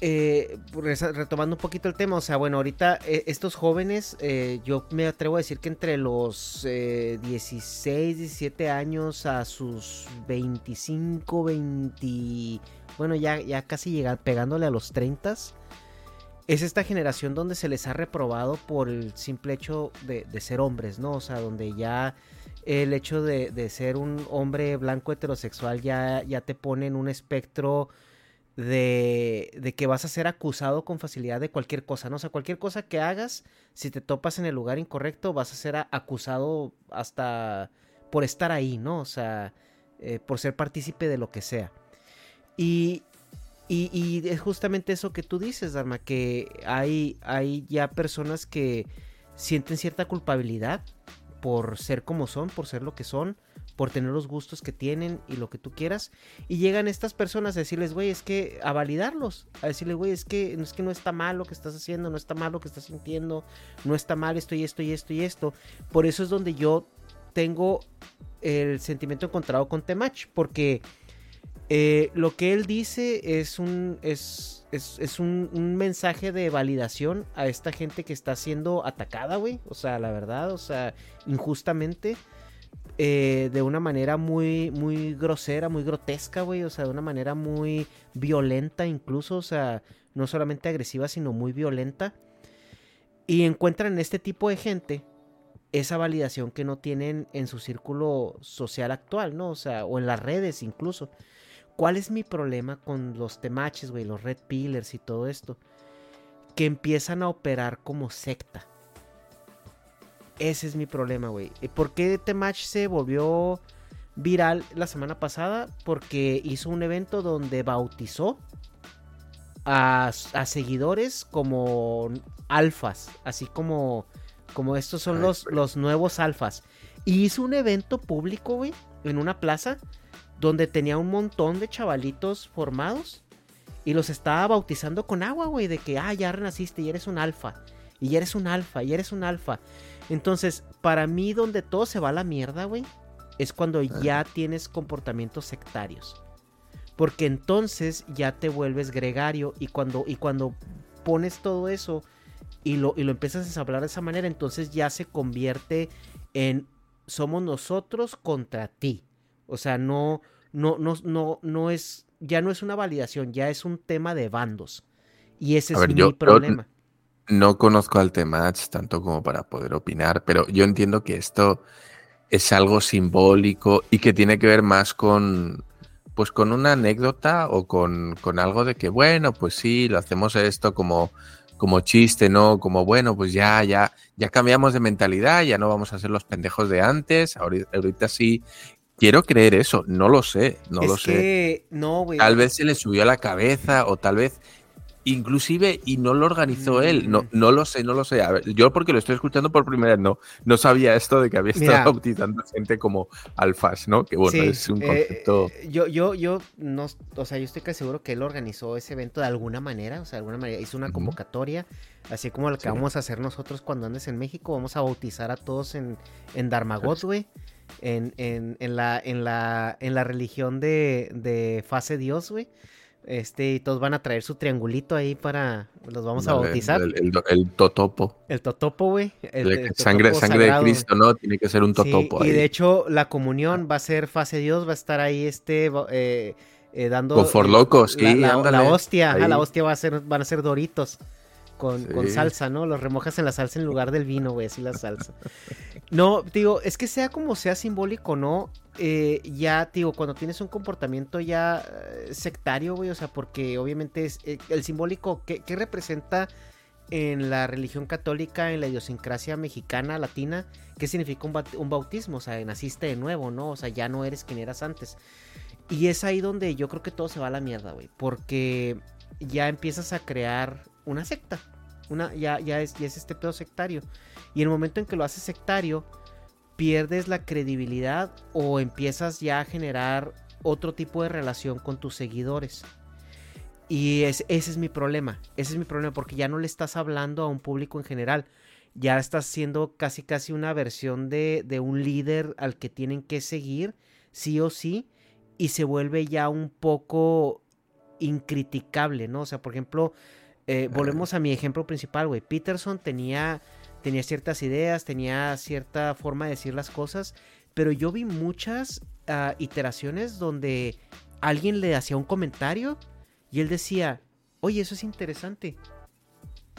eh, retomando un poquito el tema, o sea, bueno, ahorita eh, estos jóvenes, eh, yo me atrevo a decir que entre los 16, 17 años a sus 25, 20, bueno, ya, ya casi llegan pegándole a los 30, es esta generación donde se les ha reprobado por el simple hecho de, ser hombres, ¿no? O sea, donde ya el hecho de, de, ser un hombre blanco heterosexual ya, ya te pone en un espectro de, de, que vas a ser acusado con facilidad de cualquier cosa, ¿no? O sea, cualquier cosa que hagas, si te topas en el lugar incorrecto, vas a ser acusado hasta por estar ahí, ¿no? O sea, eh, por ser partícipe de lo que sea. Y, y, es justamente eso que tú dices, Dharma, que hay, hay ya personas que sienten cierta culpabilidad por ser como son, por ser lo que son, por tener los gustos que tienen y lo que tú quieras. Y llegan estas personas a decirles, güey, es que a validarlos, a decirles, güey, es que, es que no está mal lo que estás haciendo, no está mal lo que estás sintiendo, no está mal esto y esto y esto y esto. Por eso es donde yo tengo el sentimiento encontrado con Temach, porque eh, lo que él dice es un, es, es, es un, un, mensaje de validación a esta gente que está siendo atacada, güey. O sea, la verdad, o sea, injustamente. Eh, de una manera muy, muy grosera, muy grotesca, güey. O sea, de una manera muy violenta incluso. O sea, no solamente agresiva, sino muy violenta. Y encuentran en este tipo de gente esa validación que no tienen en su círculo social actual, ¿no? O sea, o en las redes incluso. ¿Cuál es mi problema con los temaches, güey? Los red pillars y todo esto. Que empiezan a operar como secta. Ese es mi problema, güey. ¿Por qué Temach se volvió viral la semana pasada? Porque hizo un evento donde bautizó a, a seguidores como alfas. Así como, como estos son los, los nuevos alfas. Y hizo un evento público, güey. En una plaza donde tenía un montón de chavalitos formados Y los estaba bautizando con agua, güey, de que, ah, ya renaciste y eres un alfa. Y eres un alfa, y eres un alfa. Entonces, para mí, donde todo se va a la mierda, güey, es cuando ya tienes comportamientos sectarios. Porque entonces ya te vuelves gregario y cuando, y cuando pones todo eso y lo, y lo empiezas a hablar de esa manera, entonces ya se convierte en somos nosotros contra ti. O sea, no, no, no, no, no es, ya no es una validación, ya es un tema de bandos. Y ese es mi problema. no conozco al Temach tanto como para poder opinar, pero yo entiendo que esto es algo simbólico y que tiene que ver más con, pues con una anécdota o con, con algo de que, bueno, pues sí, lo hacemos esto como, como chiste, ¿no? Como, bueno, pues ya, ya, ya cambiamos de mentalidad, ya no vamos a ser los pendejos de antes, ahorita, ahorita sí. Quiero creer eso, no lo sé, no lo sé. No, Tal vez se le subió a la cabeza o tal vez inclusive y no lo organizó él. No, mm. no lo sé, no lo sé. yo porque lo estoy escuchando por primera vez, no, no sabía esto de que había estado bautizando gente como alfas, ¿no? Que bueno, es un eh, concepto. yo, yo, yo no, o sea, yo estoy casi seguro que él organizó ese evento de alguna manera, o sea, de alguna manera hizo una convocatoria, así como lo que vamos a hacer nosotros cuando andes en México, vamos a bautizar a todos en, en Darmagot, güey. En, en, en, la, en, la, en la religión de, de fase Dios, güey. Este, y todos van a traer su triangulito ahí para. Los vamos a bautizar. El, totopo. El totopo, güey. sangre sangre de Cristo, ¿no? Tiene que ser un totopo. y de hecho, la comunión va a ser fase Dios, va a estar ahí este. Eh, eh, dando. Con forlocos, sí. La, la, hostia, la hostia va a ser, van a ser doritos con, con, salsa, ¿no? Los remojas en la salsa en lugar del vino, güey, así la salsa. No, digo, es que sea como sea simbólico, ¿no? Eh, ya, digo, cuando tienes un comportamiento ya eh, sectario, güey, o sea, porque obviamente es eh, el simbólico, ¿qué, representa en la religión católica, en la idiosincrasia mexicana, latina? ¿Qué significa un, un bautismo? O sea, naciste de nuevo, ¿no? O sea, ya no eres quien eras antes. Y es ahí donde yo creo que todo se va a la mierda, güey, porque ya empiezas a crear una secta. Una, ya, ya, es, ya es este pedo sectario. Y el momento en que lo haces sectario, pierdes la credibilidad o empiezas ya a generar otro tipo de relación con tus seguidores. Y ese es mi problema. Ese es mi problema porque ya no le estás hablando a un público en general. Ya estás siendo casi casi una versión de, de un líder al que tienen que seguir, sí o sí. Y se vuelve ya un poco incriticable, ¿no? O sea, por ejemplo, eh, volvemos a mi ejemplo principal, güey. Peterson tenía, tenía ciertas ideas, tenía cierta forma de decir las cosas, pero yo vi muchas ah, iteraciones donde alguien le hacía un comentario y él decía, oye, eso es interesante.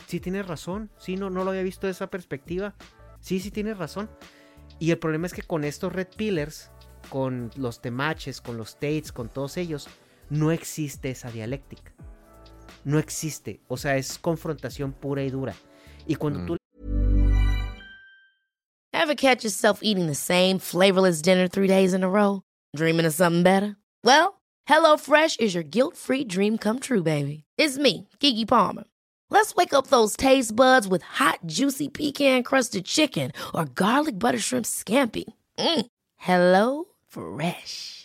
Sí tienes razón, sí, no, no lo había visto de esa perspectiva. Sí, sí tienes razón. Y el problema es que con estos Red Pillars, con los temaches, con los Tates, con todos ellos, no existe esa dialéctica no existe. O sea, es confrontación pura y dura. Y cuando mm. tú... Ever catch yourself eating the same flavorless dinner three days in a row? Dreaming of something better? Well, HelloFresh is your guilt-free dream come true, baby. It's me, Kiki Palmer. Let's wake up those taste buds with hot, juicy pecan-crusted chicken or garlic butter shrimp scampi. Mm. Hello Fresh.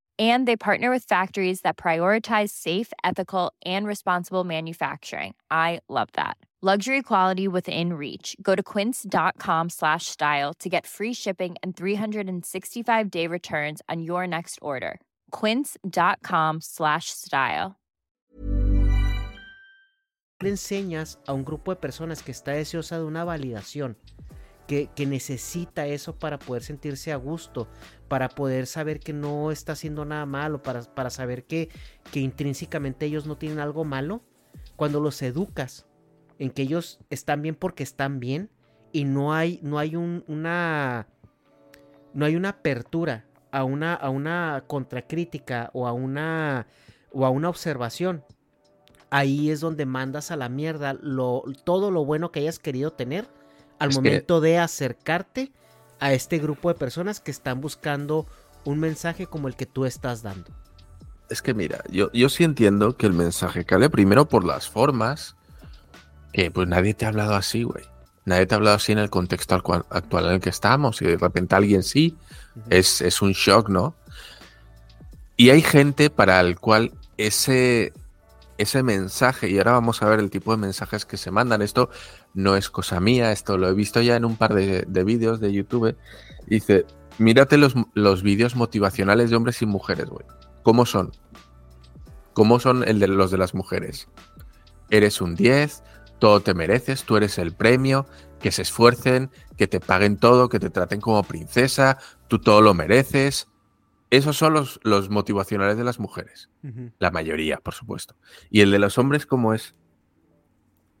and they partner with factories that prioritize safe ethical and responsible manufacturing. I love that. Luxury quality within reach. Go to quince.com slash style to get free shipping and 365 day returns on your next order. quince.com slash style. Le enseñas a un grupo de personas que está deseosa de una validación, que, necesita eso para poder sentirse a gusto, para poder saber que no está haciendo nada malo, para, para saber que, que intrínsecamente ellos no tienen algo malo, cuando los educas en que ellos están bien porque están bien y no hay, no hay un, una, no hay una apertura a una, a una contracrítica o a una, o a una observación. Ahí es donde mandas a la mierda lo, todo lo bueno que hayas querido tener al Es que- momento de acercarte a este grupo de personas que están buscando un mensaje como el que tú estás dando. Es que mira, yo, yo sí entiendo que el mensaje cale primero por las formas, que pues nadie te ha hablado así, güey. Nadie te ha hablado así en el contexto actual en el que estamos y de repente alguien sí, es, es un shock, ¿no? Y hay gente para el cual ese, ese mensaje, y ahora vamos a ver el tipo de mensajes que se mandan, esto no es cosa mía, esto lo he visto ya en un par de, de vídeos de YouTube, dice, mírate los, los vídeos motivacionales de hombres y mujeres, güey. ¿Cómo son? ¿Cómo son el de los de las mujeres? Eres un 10, todo te mereces, tú eres el premio, que se esfuercen, que te paguen todo, que te traten como princesa, tú todo lo mereces. Esos son los, los motivacionales de las mujeres. La mayoría, por supuesto. Y el de los hombres, ¿cómo es?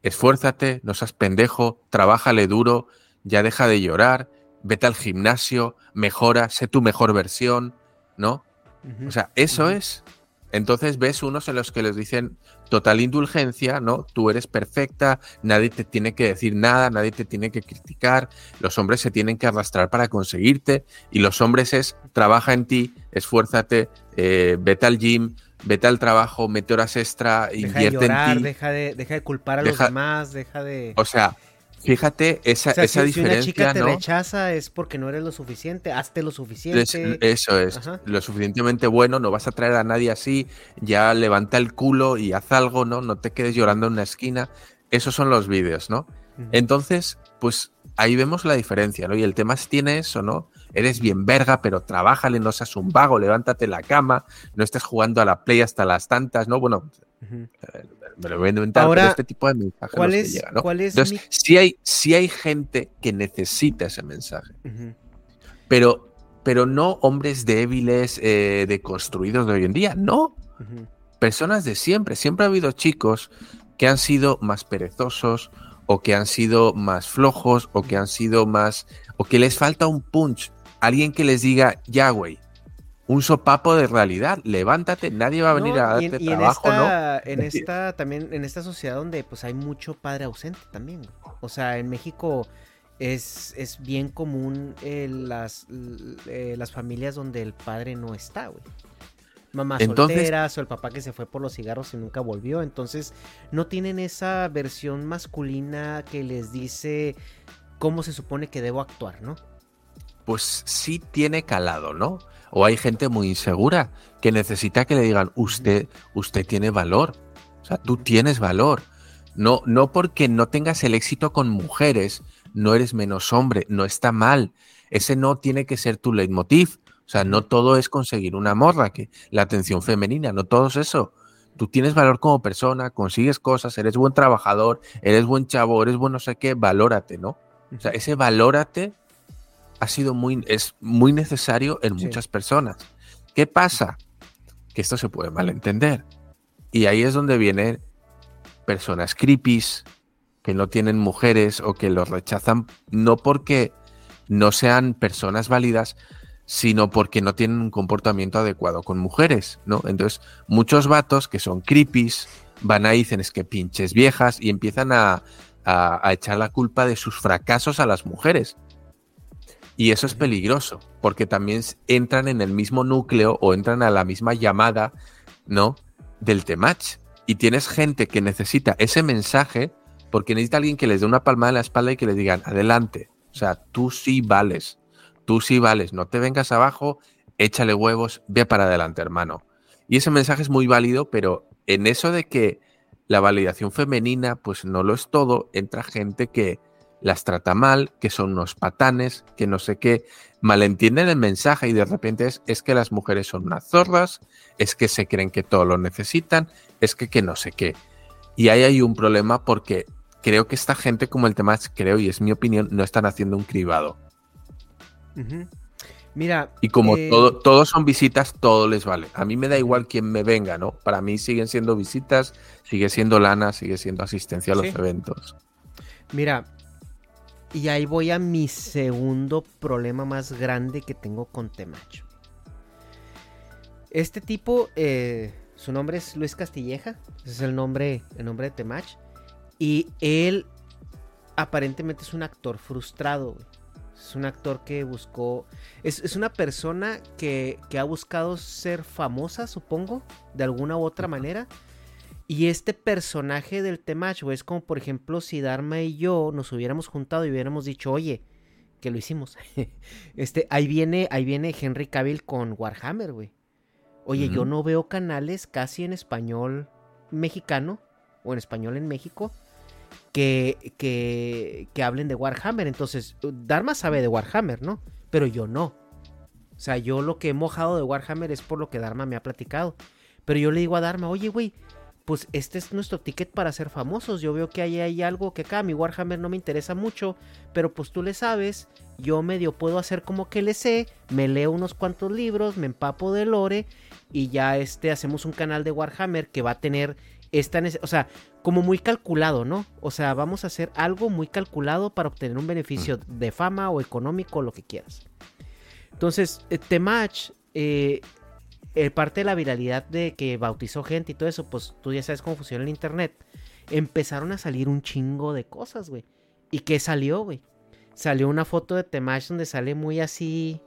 Esfuérzate, no seas pendejo, trabájale duro, ya deja de llorar, vete al gimnasio, mejora, sé tu mejor versión, ¿no? O sea, eso es. Entonces ves unos en los que les dicen total indulgencia, ¿no? Tú eres perfecta, nadie te tiene que decir nada, nadie te tiene que criticar, los hombres se tienen que arrastrar para conseguirte y los hombres es trabaja en ti, esfuérzate, eh, vete al gym, vete al trabajo, mete horas extra, Deja de llorar, en ti. deja de, deja de culpar a Deja- los demás, deja de... O sea, fíjate esa, O sea, esa si, si una diferencia, chica te ¿no? rechaza es porque no eres lo suficiente, hazte lo suficiente. eso es, Ajá. lo suficientemente bueno, no vas a traer a nadie así, ya levanta el culo y haz algo, ¿no? No te quedes llorando en una esquina. Esos son los vídeos, ¿no? Entonces, pues ahí vemos la diferencia, ¿no? Y el tema es, tiene eso, ¿no? Eres bien verga, pero trabájale, no seas un vago, levántate la cama, no estés jugando a la play hasta las tantas, ¿no? Bueno, Ujú. me lo voy a inventar, Ahora, pero este tipo de mensajes ¿cuál es- llega, ¿no? cuál es Entonces, mi- sí hay, sí hay gente que necesita ese mensaje pero, pero no hombres débiles, eh, deconstruidos de hoy en día, no. Personas de siempre. Siempre ha habido chicos que han sido más perezosos, o que han sido más flojos, o que han sido más. o que les falta un punch. Alguien que les diga, ya, güey, un sopapo de realidad, levántate, nadie va a venir No, a darte y en trabajo, esta, ¿no? En esta, también, en esta sociedad donde pues hay mucho padre ausente también. O sea, en México es, es bien común eh, las, eh, las familias donde el padre no está, güey. Mamás Entonces- solteras o el papá que se fue por los cigarros y nunca volvió. Entonces, no tienen esa versión masculina que les dice cómo se supone que debo actuar, ¿no? Pues sí tiene calado, ¿no? O hay gente muy insegura que necesita que le digan, usted, usted tiene valor. O sea, tú tienes valor. No, no porque no tengas el éxito con mujeres, no eres menos hombre, no está mal. Ese no tiene que ser tu leitmotiv. O sea, no todo es conseguir una morra, que la atención femenina, no todo es eso. Tú tienes valor como persona, consigues cosas, eres buen trabajador, eres buen chavo, eres buen no sé qué, valórate, ¿no? O sea, ese valórate ha sido muy, es muy necesario en Sí. muchas personas. ¿Qué pasa? Que esto se puede malentender. Y ahí es donde vienen personas creepies que no tienen mujeres o que los rechazan no porque no sean personas válidas, sino porque no tienen un comportamiento adecuado con mujeres, ¿no? Entonces, muchos vatos que son creepies van ahí y dicen es que pinches viejas y empiezan a, a- a echar la culpa de sus fracasos a las mujeres. Y eso es peligroso, porque también entran en el mismo núcleo o entran a la misma llamada, ¿no? Del temach. Y tienes gente que necesita ese mensaje porque necesita alguien que les dé una palmada en la espalda y que le digan, adelante. O sea, tú sí vales, tú sí vales, no te vengas abajo, échale huevos, ve para adelante, hermano. Y ese mensaje es muy válido, pero en eso de que la validación femenina, pues no lo es todo, entra gente que las trata mal, que son unos patanes, que no sé qué, malentienden el mensaje y de repente es, es que las mujeres son unas zorras, es que se creen que todo lo necesitan, es que, que no sé qué. Y ahí hay un problema porque creo que esta gente, como el tema, creo, y es mi opinión, no están haciendo un cribado. Mira. Y como eh, todo, todos son visitas, todo les vale. A mí me da igual quién me venga, ¿no? Para mí siguen siendo visitas, sigue siendo lana, sigue siendo asistencia a los Sí. eventos. Mira, y ahí voy a mi segundo problema más grande que tengo con Temacho. Este tipo, eh, su nombre es Luis Castilleja, ese es el nombre, el nombre de Temach, y él aparentemente es un actor frustrado. Es un actor que buscó, es, es una persona que, que ha buscado ser famosa, supongo, de alguna u otra manera. Y este personaje del Temach, güey, es como por ejemplo si Dharma y yo nos hubiéramos juntado y hubiéramos dicho, oye, que lo hicimos. este, ahí viene, ahí viene Henry Cavill con Warhammer, güey. Oye, yo no veo canales casi en español mexicano o en español en México que, que, que hablen de Warhammer. Entonces, Dharma sabe de Warhammer, ¿no? Pero yo no. O sea, yo lo que he mojado de Warhammer es por lo que Dharma me ha platicado. Pero yo le digo a Dharma, oye, güey, pues este es nuestro ticket para ser famosos. Yo veo que ahí hay algo que acá mi Warhammer no me interesa mucho, pero pues tú le sabes. Yo medio puedo hacer como que le sé, me leo unos cuantos libros, me empapo de lore y ya este hacemos un canal de Warhammer que va a tener esta, o sea, como muy calculado, ¿no? O sea, vamos a hacer algo muy calculado para obtener un beneficio de fama o económico, lo que quieras. Entonces, eh, Temach, eh, eh, parte de la viralidad de que bautizó gente y todo eso, pues tú ya sabes cómo funciona el internet. Empezaron a salir un chingo de cosas, güey. ¿Y qué salió, güey? Salió una foto de Temach donde sale muy así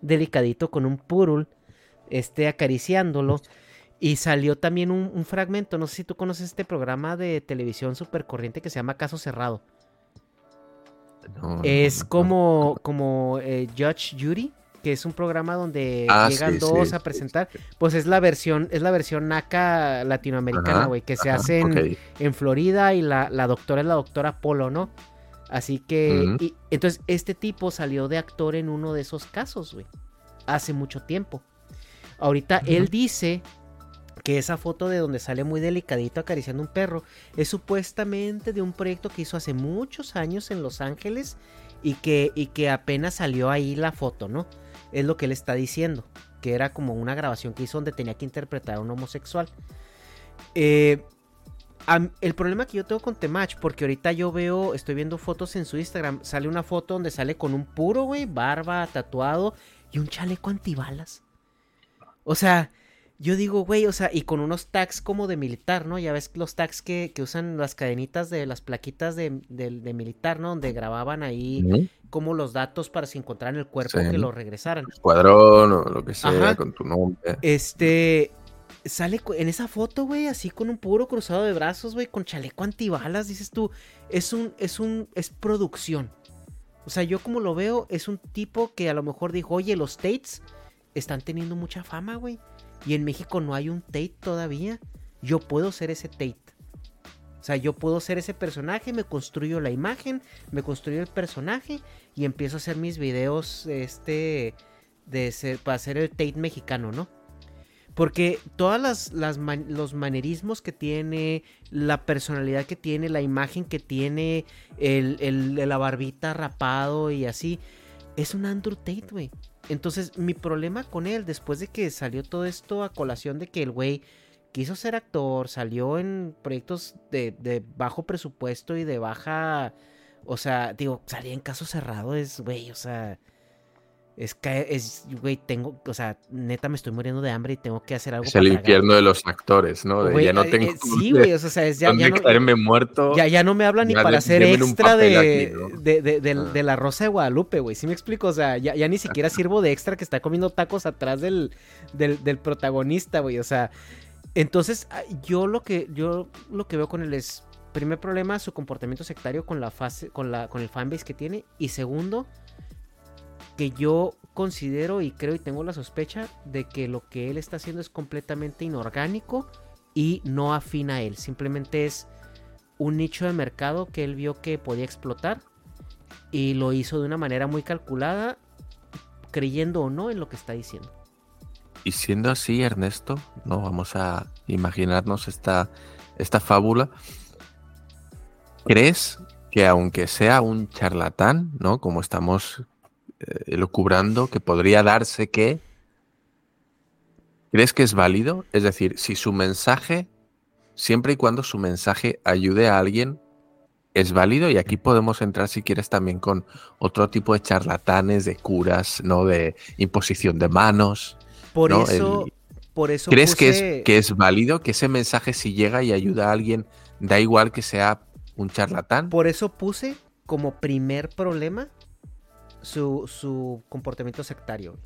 delicadito con un purul, este acariciándolo. Y salió también un, un fragmento, no sé si tú conoces este programa de televisión súper corriente que se llama Caso Cerrado. No, no, Es no, como, como eh, Judge Judy, que es un programa donde Ah, llegan sí, dos sí, a presentar. sí. Es la versión, es la versión naca latinoamericana, güey, que se ajá, hace en, Florida y la, la doctora es la doctora Polo, ¿no? Así que, y- entonces este tipo salió de actor en uno de esos casos, güey, hace mucho tiempo. Ahorita él dice que esa foto de donde sale muy delicadito acariciando un perro es supuestamente de un proyecto que hizo hace muchos años en Los Ángeles y que, y que apenas salió ahí la foto, ¿no? Es lo que él está diciendo, que era como una grabación que hizo donde tenía que interpretar a un homosexual. Eh, el problema que yo tengo con Temach, porque ahorita yo veo, estoy viendo fotos en su Instagram, sale una foto donde sale con un puro, güey, barba, tatuado y un chaleco antibalas. O sea, yo digo, güey, o sea, y con unos tags como de militar, ¿no? Ya ves los tags que, que usan las cadenitas de las plaquitas de, de- de militar, ¿no? Donde grababan ahí como los datos para si encontraran el cuerpo Sí. que lo regresaran. Escuadrón o lo que sea, Ajá. con tu nombre. Este. Sale en esa foto, güey, así con un puro cruzado de brazos, güey, con chaleco antibalas, dices tú. Es un, es un, es producción. O sea, yo como lo veo, es un tipo que a lo mejor dijo, oye, los Tates están teniendo mucha fama, güey. Y en México no hay un Tate todavía. Yo puedo ser ese Tate. O sea, yo puedo ser ese personaje, me construyo la imagen, me construyo el personaje y empiezo a hacer mis videos, este, de ser, para ser el Tate mexicano, ¿no? Porque todas las, los manerismos que tiene, la personalidad que tiene, la imagen que tiene, el, el- la barbita rapado y así, es un Andrew Tate, güey. Entonces, mi problema con él, después de que salió todo esto a colación de que el güey quiso ser actor, salió en proyectos de, bajo presupuesto y de baja. O sea, digo, salía en caso cerrado, es, güey, o sea. Es que, es, güey, tengo, o sea, neta me estoy muriendo de hambre y tengo que hacer algo Es para el tragar. infierno de los actores, ¿no? De Güey, ya no eh, tengo eh, sí, güey, o sea, es ya, ya no, muerto. ya, ya no me habla ni para hacer extra de, aquí, ¿no? de, de- Ah. de la Rosa de Guadalupe, güey. ¿Sí me explico? O sea, ya, ya ni siquiera sirvo de extra que está comiendo tacos atrás del, del, del protagonista, güey. O sea, entonces ah, yo lo que yo lo que veo con él es primer problema su comportamiento sectario con la fase con la con el fanbase que tiene y segundo que yo considero y creo y tengo la sospecha de que lo que él está haciendo es completamente inorgánico y no afín a él. Simplemente es un nicho de mercado que él vio que podía explotar y lo hizo de una manera muy calculada, creyendo o no en lo que está diciendo. Y siendo así, Ernesto, no vamos a imaginarnos esta esta fábula, ¿crees que aunque sea un charlatán, ¿no? Como estamos elucubrando, que podría darse que... ¿Crees que es válido? Es decir, si su mensaje, siempre y cuando su mensaje ayude a alguien, es válido y aquí podemos entrar si quieres también con otro tipo de charlatanes, de curas, ¿no? De imposición de manos. Por ¿no? eso, El- por eso ¿Crees que, es, que es válido? Que ese mensaje si llega y ayuda a alguien, da igual que sea un charlatán. Por eso puse como primer problema su, su comportamiento sectario.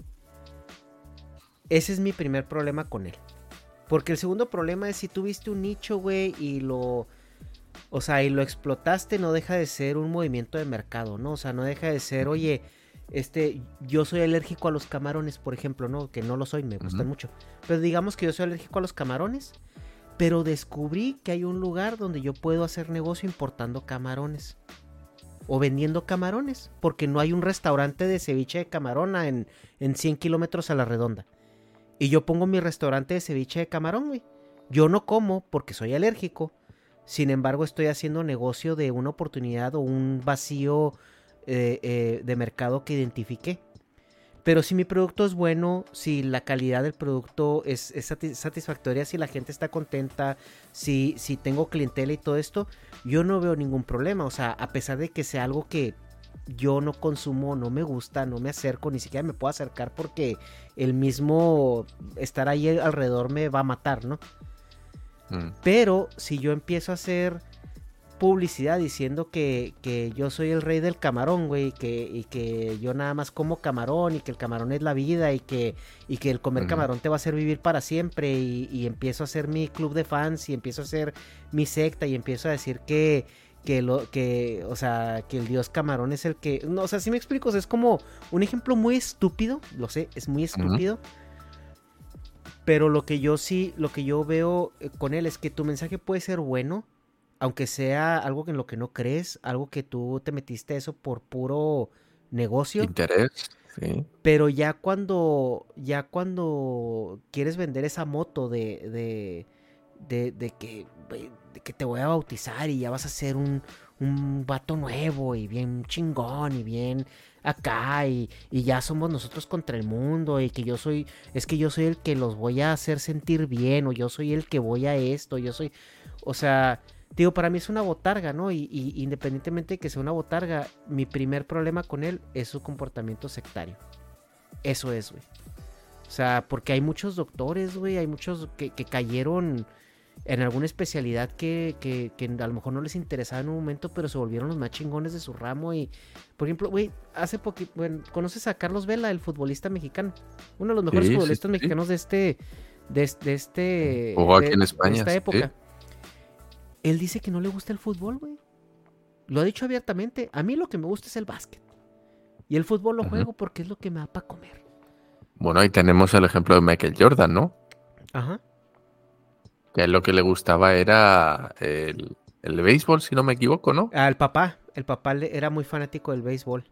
Ese es mi primer problema con él. Porque el segundo problema es si tuviste un nicho, güey, y lo... O sea, y lo explotaste, no deja de ser un movimiento de mercado, ¿no? O sea, no deja de ser, oye, este, yo soy alérgico a los camarones, por ejemplo, ¿no? Que no lo soy, me gustan mucho. Pero digamos que yo soy alérgico a los camarones, pero descubrí que hay un lugar donde yo puedo hacer negocio importando camarones. O vendiendo camarones, porque no hay un restaurante de ceviche de camarona en, en 100 kilómetros a la redonda. Y yo pongo mi restaurante de ceviche de camarón, güey. Yo no como porque soy alérgico. Sin embargo, estoy haciendo negocio de una oportunidad o un vacío eh, eh, de mercado que identifiqué. Pero si mi producto es bueno, si la calidad del producto es, es sati- satisfactoria, si la gente está contenta, si, si tengo clientela y todo esto, yo no veo ningún problema. O sea, a pesar de que sea algo que yo no consumo, no me gusta, no me acerco, ni siquiera me puedo acercar porque el mismo estar ahí alrededor me va a matar, ¿no? Mm. Pero si yo empiezo a hacer publicidad diciendo que, que yo soy el rey del camarón, güey, que, y que yo nada más como camarón y que el camarón es la vida y que, y que el comer camarón te va a hacer vivir para siempre y, y empiezo a hacer mi club de fans y empiezo a hacer mi secta y empiezo a decir que que lo que o sea que el dios camarón es el que no o sea si me explico o sea, es como un ejemplo muy estúpido lo sé es muy estúpido pero lo que yo sí lo que yo veo eh, con él es que tu mensaje puede ser bueno aunque sea algo en lo que no crees algo que tú te metiste eso por puro negocio Interés, sí. pero ya cuando ya cuando quieres vender esa moto de de, de, de que de que te voy a bautizar y ya vas a ser un, un vato nuevo y bien chingón y bien acá y, y ya somos nosotros contra el mundo y que yo soy es que yo soy el que los voy a hacer sentir bien o yo soy el que voy a esto yo soy o sea digo para mí es una botarga no y, y independientemente de que sea una botarga mi primer problema con él es su comportamiento sectario eso es, güey. O sea, porque hay muchos doctores, güey, hay muchos que, que cayeron en alguna especialidad que, que, que a lo mejor no les interesaba en un momento, pero se volvieron los más chingones de su ramo. Y, por ejemplo, güey, hace poquito, bueno, ¿conoces a Carlos Vela, el futbolista mexicano? Uno de los mejores Sí, futbolistas sí. mexicanos de este, de, es- de este, Jugó de- aquí en de España, esta sí. época. Él dice que no le gusta el fútbol, güey. Lo ha dicho abiertamente. A mí lo que me gusta es el básquet. Y el fútbol lo juego porque es lo que me da para comer. Bueno, ahí tenemos el ejemplo de Michael Jordan, ¿no? Ajá. Que a él lo que le gustaba era el, el béisbol, si no me equivoco, ¿no? Al papá, el papá era muy fanático del béisbol.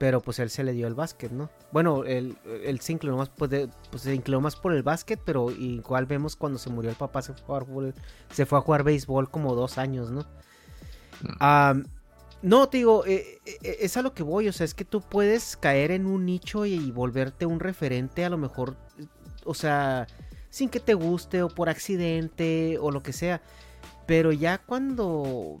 Pero pues él se le dio el básquet, ¿no? Bueno, él, él se inclinó más, pues, de- pues, se inclinó más por el básquet, pero igual vemos cuando se murió el papá se fue a jugar, fútbol- se fue a jugar béisbol como dos años, ¿no? Am, no, te digo, eh, eh, es a lo que voy, o sea, es que tú puedes caer en un nicho y, y volverte un referente a lo mejor, o sea, sin que te guste o por accidente o lo que sea. Pero ya cuando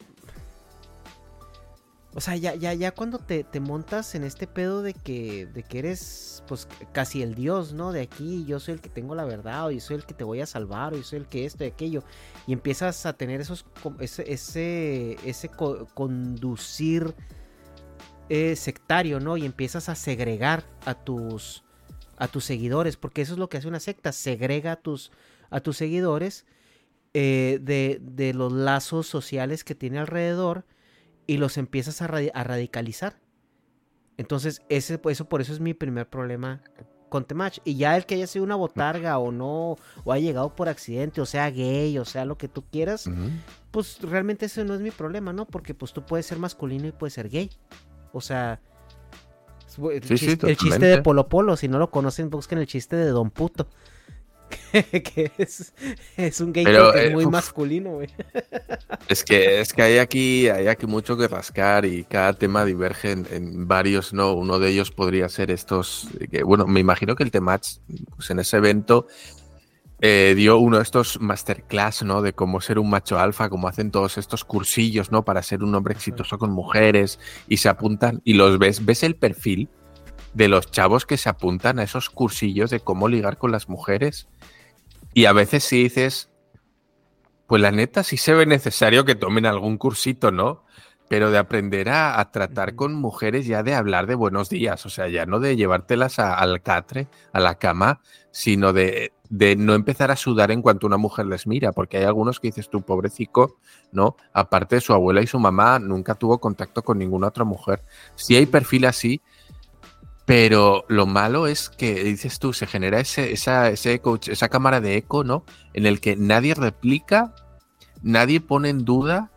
o sea, ya, ya, ya cuando te, te montas en este pedo de que, de que eres pues casi el dios, ¿no? De aquí, yo soy el que tengo la verdad, o yo soy el que te voy a salvar, o yo soy el que esto y aquello. Y empiezas a tener esos ese, ese, ese co- conducir eh, sectario, ¿no? Y empiezas a segregar a tus a tus seguidores, porque eso es lo que hace una secta, segrega a tus, a tus seguidores eh, de, de los lazos sociales que tiene alrededor y los empiezas a, radi- a radicalizar. Entonces, ese, eso por eso es mi primer problema con Temach. Y ya el que haya sido una botarga o no, o haya llegado por accidente, o sea gay, o sea lo que tú quieras, pues realmente ese no es mi problema, ¿no? Porque pues tú puedes ser masculino y puedes ser gay. O sea, es bu- el, Sí, sí, chiste, el chiste de. Polo Polo, si no lo conocen, busquen el chiste de Don Puto. que es, es un gay Pero, que es eh, muy masculino, güey. Es que, es que hay aquí, hay aquí mucho que rascar y cada tema diverge en, en varios, ¿no? Uno de ellos podría ser estos, eh, que, bueno, me imagino que el Temach, pues en ese evento, eh, dio uno de estos masterclass, ¿no? De cómo ser un macho alfa, cómo hacen todos estos cursillos, ¿no? Para ser un hombre exitoso con mujeres y se apuntan y los ves, ves el perfil de los chavos que se apuntan a esos cursillos de cómo ligar con las mujeres y a veces sí dices, pues la neta sí se ve necesario que tomen algún cursito, ¿no? Pero de aprender a, a tratar con mujeres ya de hablar de buenos días, o sea, ya no de llevártelas a- al catre, a la cama, sino de, de no empezar a sudar en cuanto una mujer les mira, porque hay algunos que dices tú, pobrecico, ¿no? Aparte de su abuela y su mamá, nunca tuvo contacto con ninguna otra mujer. Sí hay perfil así, pero lo malo es que, dices tú, se genera ese, esa, ese eco, esa cámara de eco, ¿no? En el que nadie replica, nadie pone en duda,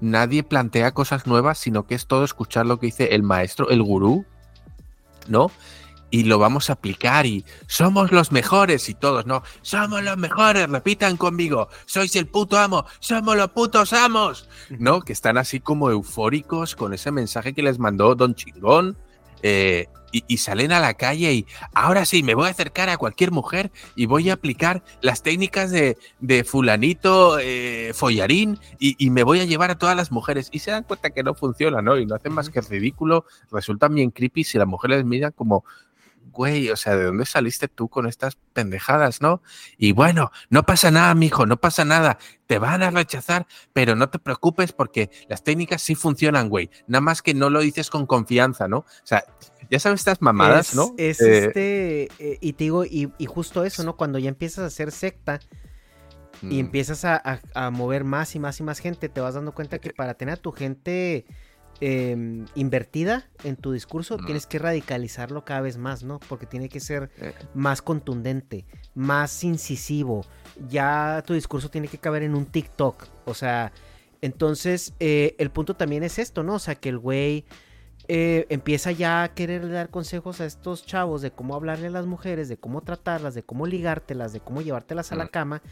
nadie plantea cosas nuevas, sino que es todo escuchar lo que dice el maestro, el gurú, ¿no? Y lo vamos a aplicar y somos los mejores y todos, ¿no? Somos los mejores, repitan conmigo, sois el puto amo, somos los putos amos, ¿no? Que están así como eufóricos con ese mensaje que les mandó Don Chingón. eh, y, y salen a la calle y ahora sí, me voy a acercar a cualquier mujer y voy a aplicar las técnicas de, de fulanito eh, follarín y, y me voy a llevar a todas las mujeres. Y se dan cuenta que no funciona, ¿no? Y no hacen más que ridículo, resultan bien creepy si las mujeres les miran como, güey, o sea, ¿de dónde saliste tú con estas pendejadas, no? Y bueno, no pasa nada, mijo, no pasa nada. Te van a rechazar, pero no te preocupes porque las técnicas sí funcionan, güey. Nada más que no lo dices con confianza, ¿no? O sea, ya sabes estas mamadas, es, ¿no? Es Eh, este, eh, y te digo, y, y justo eso, ¿no? Cuando ya empiezas a hacer secta y mm, empiezas a, a- a mover más y más y más gente, te vas dando cuenta que para tener a tu gente em, invertida en tu discurso, Mm. tienes que radicalizarlo cada vez más, ¿no? Porque tiene que ser eh, más contundente, más incisivo. Ya tu discurso tiene que caber en un TikTok. O sea, entonces eh, el punto también es esto, ¿no? O sea, que el güey eh, empieza ya a querer dar consejos a estos chavos de cómo hablarle a las mujeres, de cómo tratarlas, de cómo ligártelas, de cómo llevártelas a la cama.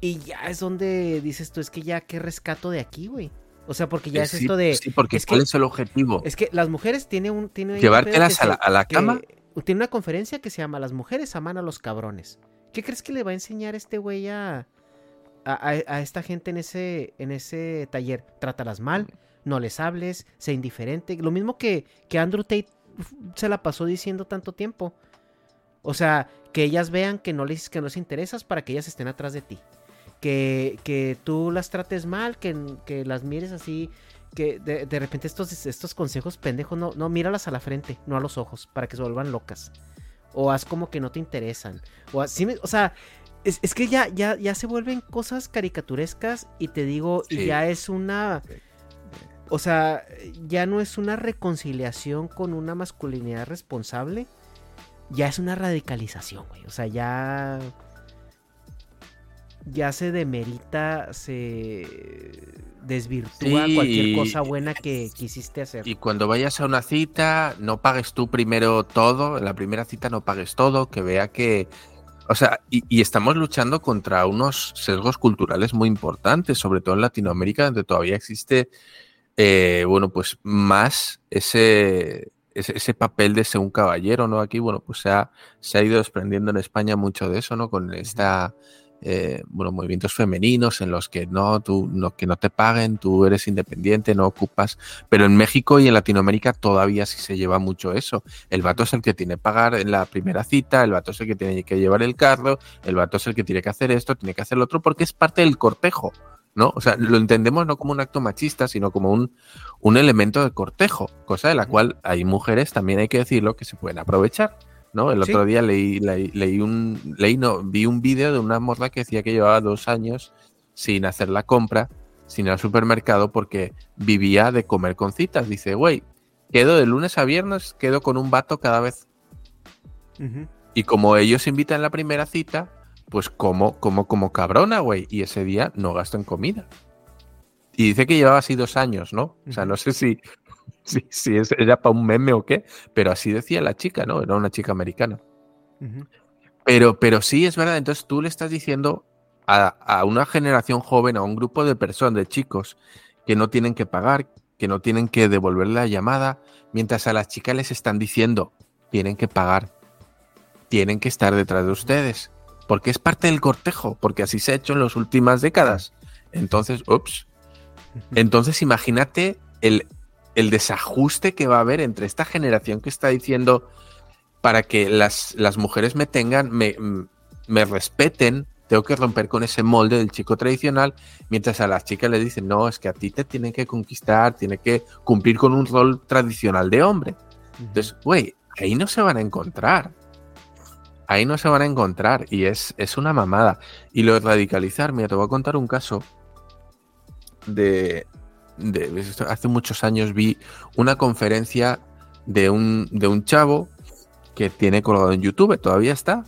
Y ya es donde dices tú, es que ya qué rescato de aquí, güey. O sea, porque ya eh, es esto de... Sí, porque es ¿cuál que- es el objetivo? Es que las mujeres tienen un... Tiene ahí un ¿Llevártelas a la- a la que- cama? Tiene una conferencia que se llama Las mujeres aman a los cabrones. ¿Qué crees que le va a enseñar este güey a, a, esta gente en ese, en ese taller? Trátalas mal, no les hables, sé indiferente. Lo mismo que, que Andrew Tate se la pasó diciendo tanto tiempo. O sea, que ellas vean que no les, que no les interesas para que ellas estén atrás de ti. Que, que tú las trates mal, que, que las mires así, que de, de repente estos, estos consejos pendejos, no, no, míralas a la frente, no a los ojos, para que se vuelvan locas. O haz como que no te interesan. O así, o sea, es, es que ya, ya, ya se vuelven cosas caricaturescas y te digo, y ya es una... O sea, ya no es una reconciliación con una masculinidad responsable, ya es una radicalización, güey. O sea, ya. Ya se demerita, se desvirtúa Sí, cualquier cosa buena que quisiste hacer. Y cuando vayas a una cita, no pagues tú primero todo, en la primera cita no pagues todo, que vea que... O sea, y, y estamos luchando contra unos sesgos culturales muy importantes, sobre todo en Latinoamérica, donde todavía existe, eh, bueno, pues más ese, ese, ese papel de ser un caballero, ¿no? Aquí, bueno, pues se ha, se ha ido desprendiendo en España mucho de eso, ¿no? Con esta... eh, bueno, movimientos femeninos en los que no, tú, no, que no te paguen, tú eres independiente, no ocupas pero en México y en Latinoamérica todavía sí se lleva mucho eso. El vato es el que tiene que pagar en la primera cita, el vato es el que tiene que llevar el carro, el vato es el que tiene que hacer esto, tiene que hacer lo otro, porque es parte del cortejo, ¿no? O sea, lo entendemos no como un acto machista, sino como un, un elemento de cortejo, cosa de la cual hay mujeres, también hay que decirlo, que se pueden aprovechar. ¿No? El Sí. otro día leí, leí, leí un, leí, no, vi un vídeo de una morra que decía que llevaba dos años sin hacer la compra, sin ir al supermercado, porque vivía de comer con citas. Dice, güey, quedo de lunes a viernes, quedo con un vato cada vez. Y como ellos invitan la primera cita, pues como, como, como cabrona, güey. Y ese día no gasto en comida. Y dice que llevaba así dos años, ¿no? O sea, no sé si, si, si es- era para un meme o qué, pero así decía la chica, ¿no? Era una chica americana. Pero, pero sí, es verdad. Entonces tú le estás diciendo a, a una generación joven, a un grupo de personas, de chicos, que no tienen que pagar, que no tienen que devolver la llamada, mientras a las chicas les están diciendo, tienen que pagar, tienen que estar detrás de ustedes, porque es parte del cortejo, porque así se ha hecho en las últimas décadas. Entonces, ups. Entonces imagínate el, el desajuste que va a haber entre esta generación que está diciendo para que las, las mujeres me tengan, me, me respeten, tengo que romper con ese molde del chico tradicional, mientras a las chicas le dicen, no, es que a ti te tienen que conquistar, tiene que cumplir con un rol tradicional de hombre. Entonces, güey, ahí no se van a encontrar. Ahí no se van a encontrar y es, es una mamada. Y lo de radicalizar, mira, te voy a contar un caso de, hace muchos años vi una conferencia de un, de un chavo que tiene colgado en YouTube, todavía está,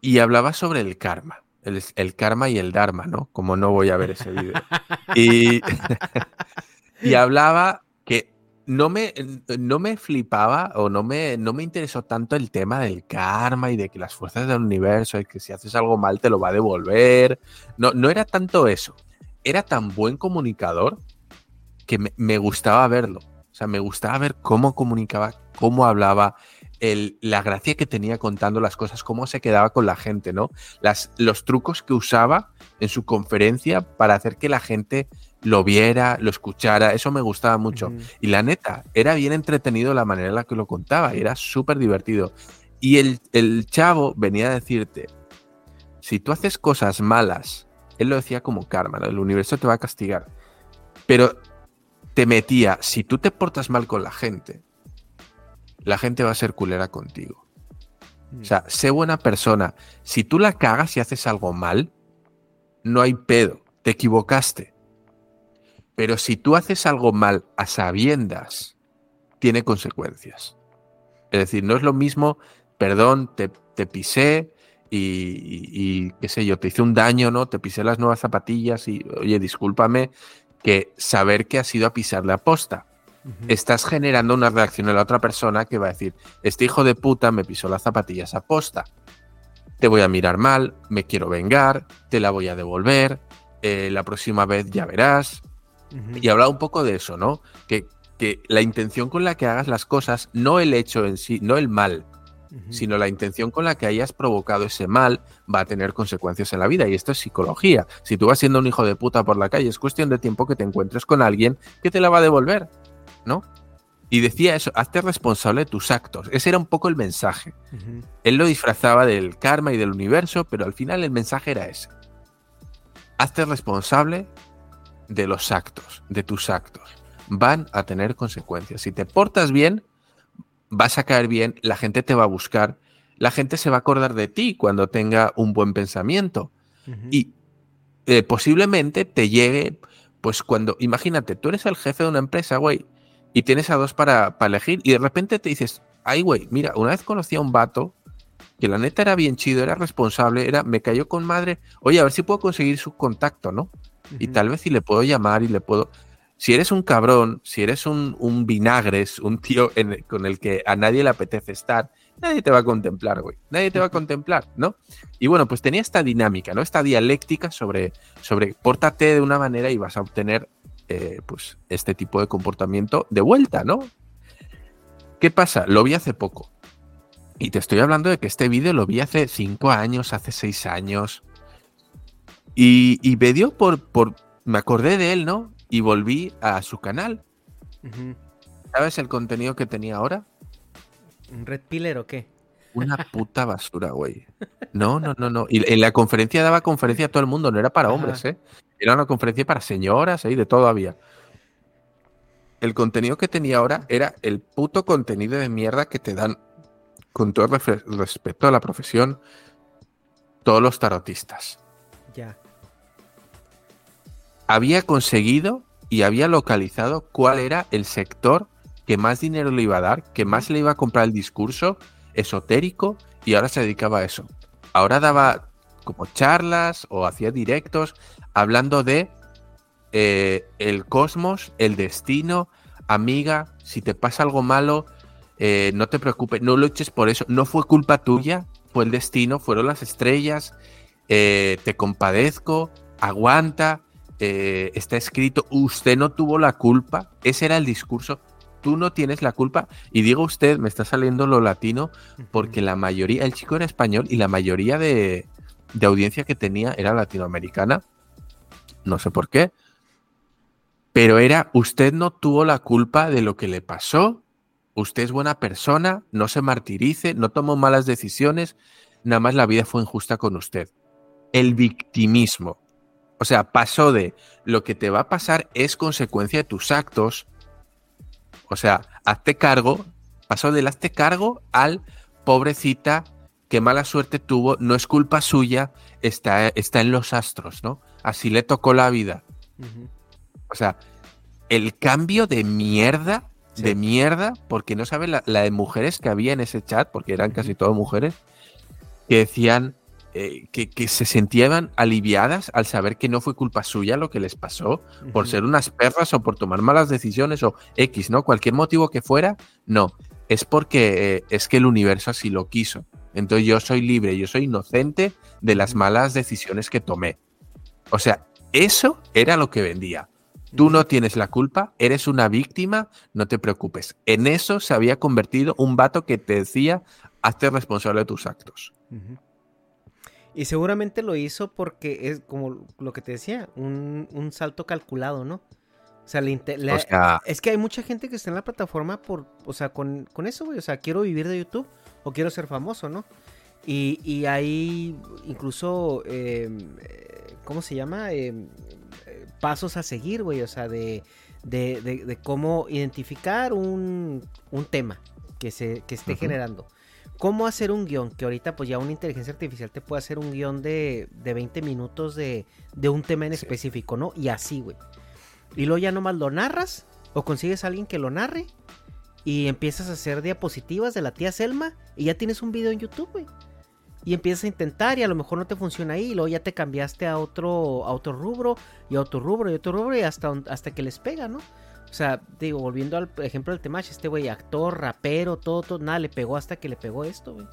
y hablaba sobre el karma. El, karma y el dharma, ¿no? Como no voy a ver ese vídeo. Y, y hablaba que no me, no me flipaba o no me, no me interesó tanto el tema del karma y de que las fuerzas del universo y que si haces algo mal te lo va a devolver. No, no era tanto eso. Era tan buen comunicador que me, me gustaba verlo. O sea, me gustaba ver cómo comunicaba, cómo hablaba, la gracia que tenía contando las cosas, cómo se quedaba con la gente, ¿no? Las, los trucos que usaba en su conferencia para hacer que la gente lo viera, lo escuchara, eso me gustaba mucho. Y la neta, era bien entretenido la manera en la que lo contaba, era súper divertido. Y el, el chavo venía a decirte, si tú haces cosas malas, él lo decía como karma, el universo te va a castigar, pero te metía, si tú te portas mal con la gente, la gente va a ser culera contigo. O sea, sé buena persona. Si tú la cagas y haces algo mal, no hay pedo, te equivocaste. Pero si tú haces algo mal a sabiendas, tiene consecuencias. Es decir, no es lo mismo, perdón, te, pisé y, y, qué sé yo, te hice un daño, ¿no? Te pisé las nuevas zapatillas y, oye, discúlpame, que saber que ha sido a pisarle a posta estás generando una reacción en la otra persona que va a decir, este hijo de puta me pisó las zapatillas a posta. Te voy a mirar mal, me quiero vengar, te la voy a devolver, eh, la próxima vez ya verás. Y habla un poco de eso, ¿no? Que, que, la intención con la que hagas las cosas, no el hecho en sí, no el mal, sino la intención con la que hayas provocado ese mal va a tener consecuencias en la vida. Y esto es psicología. Si tú vas siendo un hijo de puta por la calle, es cuestión de tiempo que te encuentres con alguien que te la va a devolver. ¿no? Y decía eso, hazte responsable de tus actos. Ese era un poco el mensaje. Él lo disfrazaba del karma y del universo, pero al final el mensaje era ese. Hazte responsable de los actos, de tus actos. Van a tener consecuencias. Si te portas bien, vas a caer bien, la gente te va a buscar, la gente se va a acordar de ti cuando tenga un buen pensamiento. Y eh, posiblemente te llegue, pues cuando, imagínate, tú eres el jefe de una empresa, güey, y tienes a dos para, elegir y de repente te dices, ay, güey, mira, una vez conocí a un vato que la neta era bien chido, era responsable, era, me cayó con madre, oye, a ver si puedo conseguir su contacto, ¿no? Y tal vez si le puedo llamar y le puedo... Si eres un cabrón, si eres un, un vinagres, un tío con el que a nadie le apetece estar, nadie te va a contemplar, güey. Nadie te va a contemplar, ¿no? Y bueno, pues tenía esta dinámica, ¿no? Esta dialéctica sobre, sobre pórtate de una manera y vas a obtener eh, pues este tipo de comportamiento de vuelta, ¿no? ¿Qué pasa? Lo vi hace poco. Y te estoy hablando de que este vídeo lo vi hace cinco años, hace seis años. Y, me dio por, por. Me acordé de él, ¿no? Y volví a su canal. ¿Sabes el contenido que tenía ahora? ¿Un red pillar o qué? Una puta basura, güey. No, no, no, no. Y en la conferencia daba conferencia a todo el mundo, no era para hombres, ¿eh? Era una conferencia para señoras y de todo había. El contenido que tenía ahora era el puto contenido de mierda que te dan, con todo respeto a la profesión, todos los tarotistas. Ya. Había conseguido y había localizado cuál era el sector que más dinero le iba a dar, que más le iba a comprar el discurso esotérico y ahora se dedicaba a eso. Ahora daba como charlas o hacía directos hablando de eh, el cosmos, el destino, amiga, si te pasa algo malo, eh, no te preocupes, no luches por eso, no fue culpa tuya, fue el destino, fueron las estrellas, eh, te compadezco, aguanta, eh, está escrito, usted no tuvo la culpa, ese era el discurso, tú no tienes la culpa, y digo usted, me está saliendo lo latino, porque la mayoría, el chico era español y la mayoría de, de audiencia que tenía era latinoamericana, no sé por qué, pero era, usted no tuvo la culpa de lo que le pasó, usted es buena persona, no se martirice, no tomó malas decisiones, nada más la vida fue injusta con usted. El victimismo. O sea, pasó de lo que te va a pasar es consecuencia de tus actos. O sea, hazte cargo, pasó del hazte cargo al pobrecita, qué mala suerte tuvo, no es culpa suya, está, está en los astros, ¿no? Así le tocó la vida. O sea, el cambio de mierda, de mierda, porque no sabe la, la, de mujeres que había en ese chat, porque eran casi todas mujeres, que decían eh, que, que, se sentían aliviadas al saber que no fue culpa suya lo que les pasó, por ser unas perras o por tomar malas decisiones o X, ¿no? Cualquier motivo que fuera, no. Es porque eh, es que el universo así lo quiso. Entonces yo soy libre, yo soy inocente de las malas decisiones que tomé. O sea, eso era lo que vendía. Tú no tienes la culpa, eres una víctima, no te preocupes. En eso se había convertido un vato que te decía, hazte responsable de tus actos. Y seguramente lo hizo porque es como lo que te decía, un, un salto calculado, ¿no? O sea, le, le, o sea, es que hay mucha gente que está en la plataforma por, o sea, con, con eso, güey. O sea, quiero vivir de YouTube o quiero ser famoso, ¿no? Y, y hay incluso, eh, ¿cómo se llama? Eh, pasos a seguir, güey. O sea, de, de, de, de cómo identificar un, un, tema que, se, que esté uh -huh. generando. Cómo hacer un guion, que ahorita pues ya una inteligencia artificial te puede hacer un guion de, de 20 minutos de, de un tema en específico, ¿no? Y así, güey. Y luego ya nomás lo narras o consigues a alguien que lo narre y empiezas a hacer diapositivas de la tía Selma y ya tienes un video en YouTube, güey. Y empiezas a intentar y a lo mejor no te funciona ahí y luego ya te cambiaste a otro, a otro rubro y a otro rubro y a otro rubro y hasta, hasta que les pega, ¿no? O sea, digo, volviendo al ejemplo del Temach, este güey, actor, rapero, todo, todo, nada, le pegó hasta que le pegó esto, güey.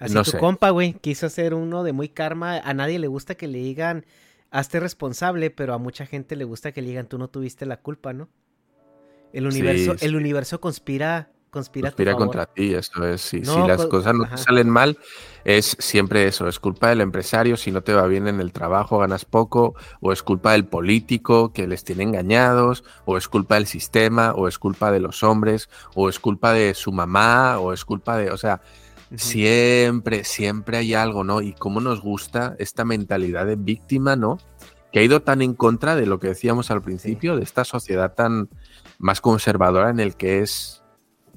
Así no tu sé. compa, güey, quiso hacer uno de muy karma. A nadie le gusta que le digan, hazte responsable, pero a mucha gente le gusta que le digan, tú no tuviste la culpa, ¿no? El universo, sí, sí. el universo conspira conspira, conspira contra ti, eso es. Si, no, si las cosas no te salen mal, es siempre eso, es culpa del empresario, si no te va bien en el trabajo, ganas poco, o es culpa del político que les tiene engañados, o es culpa del sistema, o es culpa de los hombres, o es culpa de su mamá, o es culpa de, o sea, uh -huh. siempre, siempre hay algo, ¿no? Y cómo nos gusta esta mentalidad de víctima, ¿no? Que ha ido tan en contra de lo que decíamos al principio, de esta sociedad tan más conservadora en el que es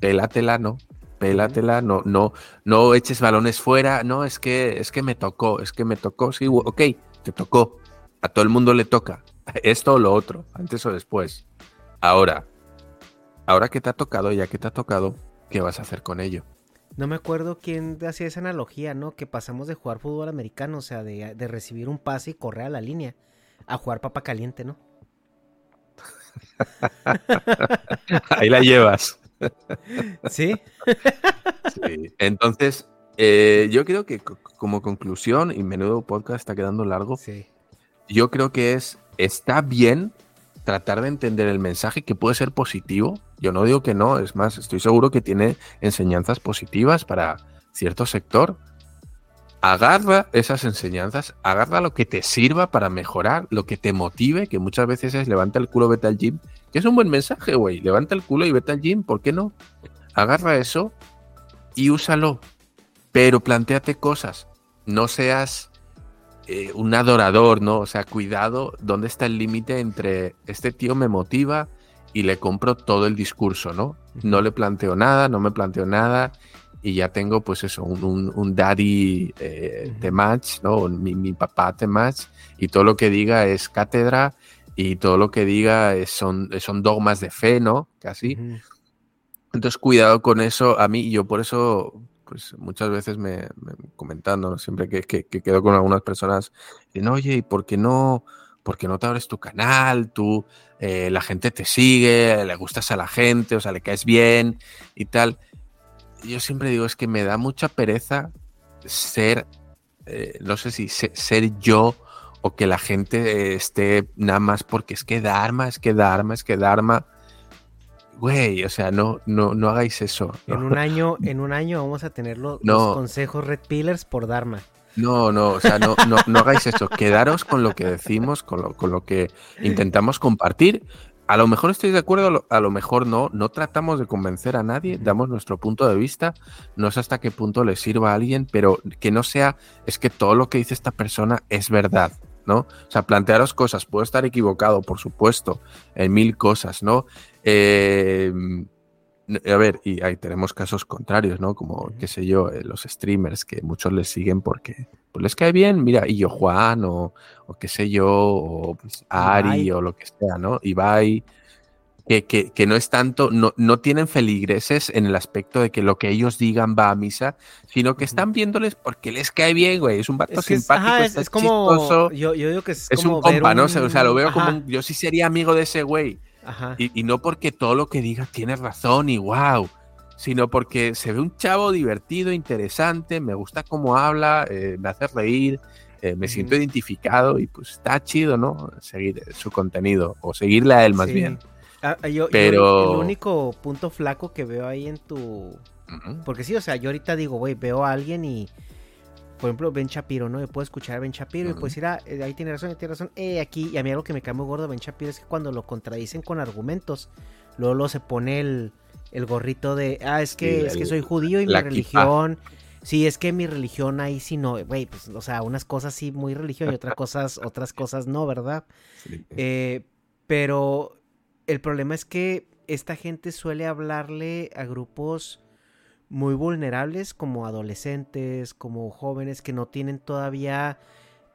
pélatela, ¿no? Pélatela, no, no, no eches balones fuera, no, es que, es que me tocó, es que me tocó, sí, ok, te tocó, a todo el mundo le toca, esto o lo otro, antes o después. Ahora, ahora que te ha tocado, ya que te ha tocado, ¿qué vas a hacer con ello? No me acuerdo quién hacía esa analogía, ¿no? Que pasamos de jugar fútbol americano, o sea, de, de recibir un pase y correr a la línea, a jugar papa caliente, ¿no? Ahí la llevas. ¿Sí? sí. Entonces, eh, yo creo que como conclusión, y menudo podcast está quedando largo, sí. yo creo que es, está bien tratar de entender el mensaje que puede ser positivo. Yo no digo que no, es más, estoy seguro que tiene enseñanzas positivas para cierto sector. Agarra esas enseñanzas, agarra lo que te sirva para mejorar, lo que te motive, que muchas veces es levanta el culo, vete al gym, que es un buen mensaje, güey. Levanta el culo y vete al gym, ¿por qué no? Agarra eso y úsalo. Pero planteate cosas. No seas eh, un adorador, ¿no? O sea, cuidado, ¿dónde está el límite entre este tío me motiva y le compro todo el discurso, ¿no? No le planteo nada, no me planteo nada y ya tengo, pues eso, un, un, un daddy eh, de match, ¿no? Mi, mi papá de match y todo lo que diga es cátedra y todo lo que diga es, son, son dogmas de fe, ¿no? Casi. Uh -huh. Entonces, cuidado con eso. A mí, yo por eso, pues muchas veces me, me comentando, ¿no? siempre que, que, que, quedo con algunas personas, dicen, oye, ¿y por qué no? ¿por qué no te abres tu canal? Tú, eh, la gente te sigue, le gustas a la gente, o sea, le caes bien y tal. Yo siempre digo, es que me da mucha pereza ser, eh, no sé si ser yo o que la gente esté nada más porque es que Dharma, es que Dharma, es que Dharma. Güey, o sea, no, no, no hagáis eso. En un año, en un año vamos a tener los, consejos Red Pillars por Dharma. No, no, o sea, no, no, no hagáis eso. Quedaros con lo que decimos, con lo, con lo que intentamos compartir. A lo mejor estoy de acuerdo, a lo mejor no. No tratamos de convencer a nadie, damos nuestro punto de vista. No sé hasta qué punto le sirva a alguien, pero que no sea, es que todo lo que dice esta persona es verdad. ¿no? O sea, plantearos cosas, puedo estar equivocado, por supuesto, en mil cosas, ¿no? Eh, a ver, y ahí tenemos casos contrarios, ¿no? Como, qué sé yo, eh, los streamers que muchos les siguen porque pues les cae bien, mira, y yo Juan, o, o qué sé yo, o pues, Ari, o lo que sea, ¿no? Ibai, que, que, no es tanto, no, no, tienen feligreses en el aspecto de que lo que ellos digan va a misa, sino que están viéndoles porque les cae bien, güey. Es un vato simpático, es, como, yo, yo, digo que es, es un compa, ¿no? O sea, lo veo como yo sí sería amigo de ese güey. Y, y, no porque todo lo que diga tiene razón y wow, sino porque se ve un chavo divertido, interesante, me gusta cómo habla, eh, me hace reír, eh, me siento identificado y pues está chido, ¿no? Seguir su contenido o seguirle a él más bien. Ah, ah, yo, Pero... el único punto flaco que veo ahí en tu... Porque sí, o sea, yo ahorita digo, güey, veo a alguien y... Por ejemplo, Ben Shapiro, ¿no? Yo puedo escuchar a Ben Shapiro y pues ir a... Eh, ahí tiene razón, ahí tiene razón. Eh, aquí, y a mí algo que me cae muy gordo Ben Shapiro es que cuando lo contradicen con argumentos, luego, luego se pone el, el gorrito de, ah, es que, es que soy judío y mi religión... Sí, es que mi religión ahí sí no, güey, pues, o sea, unas cosas sí muy religión y otras cosas, otras cosas no, ¿verdad? Eh, pero el problema es que esta gente suele hablarle a grupos muy vulnerables como adolescentes, como jóvenes que no tienen todavía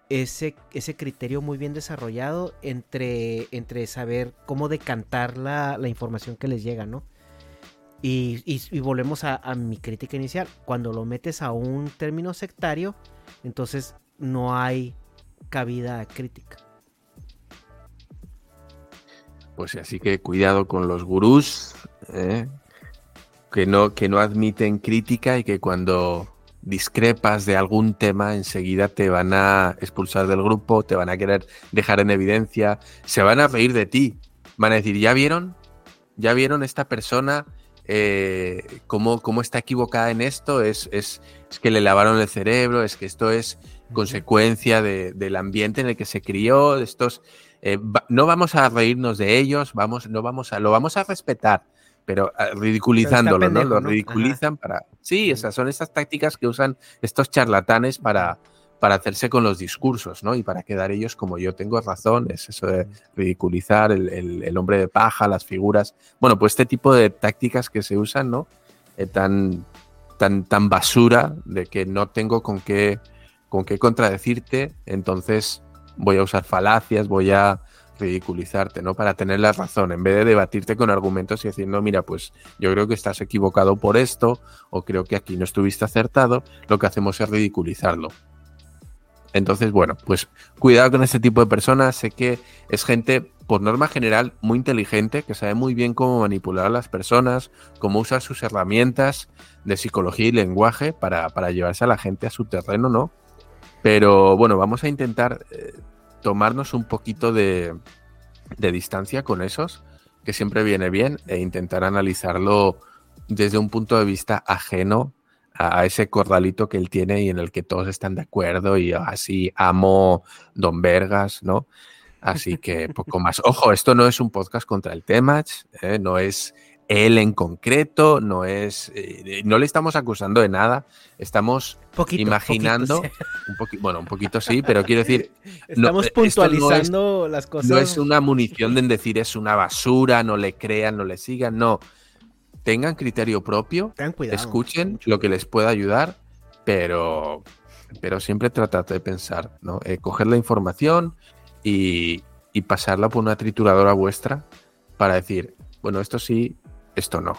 ese, ese criterio muy bien desarrollado entre, entre saber cómo decantar la, la información que les llega, ¿no? Y, y, volvemos a, mi crítica inicial. Cuando lo metes a un término sectario, entonces no hay cabida crítica. Pues así que cuidado con los gurús, ¿eh? Que, no, que no admiten crítica y que cuando discrepas de algún tema enseguida te van a expulsar del grupo, te van a querer dejar en evidencia, se van a reír de ti, van a decir, ¿ya vieron? ¿Ya vieron esta persona? Eh, cómo, cómo, está equivocada en esto, es, es, es, que le lavaron el cerebro, es que esto es consecuencia de, del ambiente en el que se crió, de estos eh, no vamos a reírnos de ellos, vamos, no vamos a, lo vamos a respetar, pero ah, ridiculizándolo, ¿no? Lo ridiculizan para. Sí, esas son esas tácticas que usan estos charlatanes para, para hacerse con los discursos, ¿no? Y para quedar ellos como yo tengo razón, es eso de ridiculizar el, hombre de paja, las figuras. Bueno, pues este tipo de tácticas que se usan, ¿no? Eh, tan, tan, tan basura de que no tengo con qué, con qué contradecirte, entonces voy a usar falacias, voy a ridiculizarte, ¿no? Para tener la razón, en vez de debatirte con argumentos y decir, no, mira, pues yo creo que estás equivocado por esto, o creo que aquí no estuviste acertado, lo que hacemos es ridiculizarlo. Entonces, bueno, pues cuidado con este tipo de personas, sé que es gente, por norma general, muy inteligente, que sabe muy bien cómo manipular a las personas, cómo usar sus herramientas de psicología y lenguaje para, llevarse a la gente a su terreno, ¿no? Pero bueno, vamos a intentar eh, tomarnos un poquito de, distancia con esos, que siempre viene bien, e intentar analizarlo desde un punto de vista ajeno a, ese corralito que él tiene y en el que todos están de acuerdo y así amo Don Vergas, ¿no? Así que poco más. Ojo, esto no es un podcast contra el Temach, ¿eh? no es él en concreto, no es, eh, no le estamos acusando de nada, estamos imaginando, un bueno, un poquito sí, pero quiero decir, estamos eh, puntualizando las cosas. No es una munición de decir es una basura, no le crean, no le sigan, no. Tengan criterio propio, escuchen lo que les pueda ayudar, pero, pero siempre tratad de pensar, ¿no? Eh, coger la información y, y pasarla por una trituradora vuestra para decir, bueno, esto sí, esto no.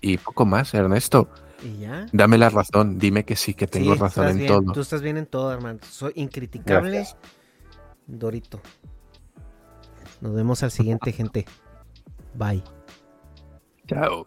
Y poco más, Ernesto. ¿Y ya? Dame la razón, dime que sí, que tengo razón en todo. Tú estás bien en todo, hermano. Soy incriticable. Dorito. Nos vemos al siguiente, gente. Bye. Chao.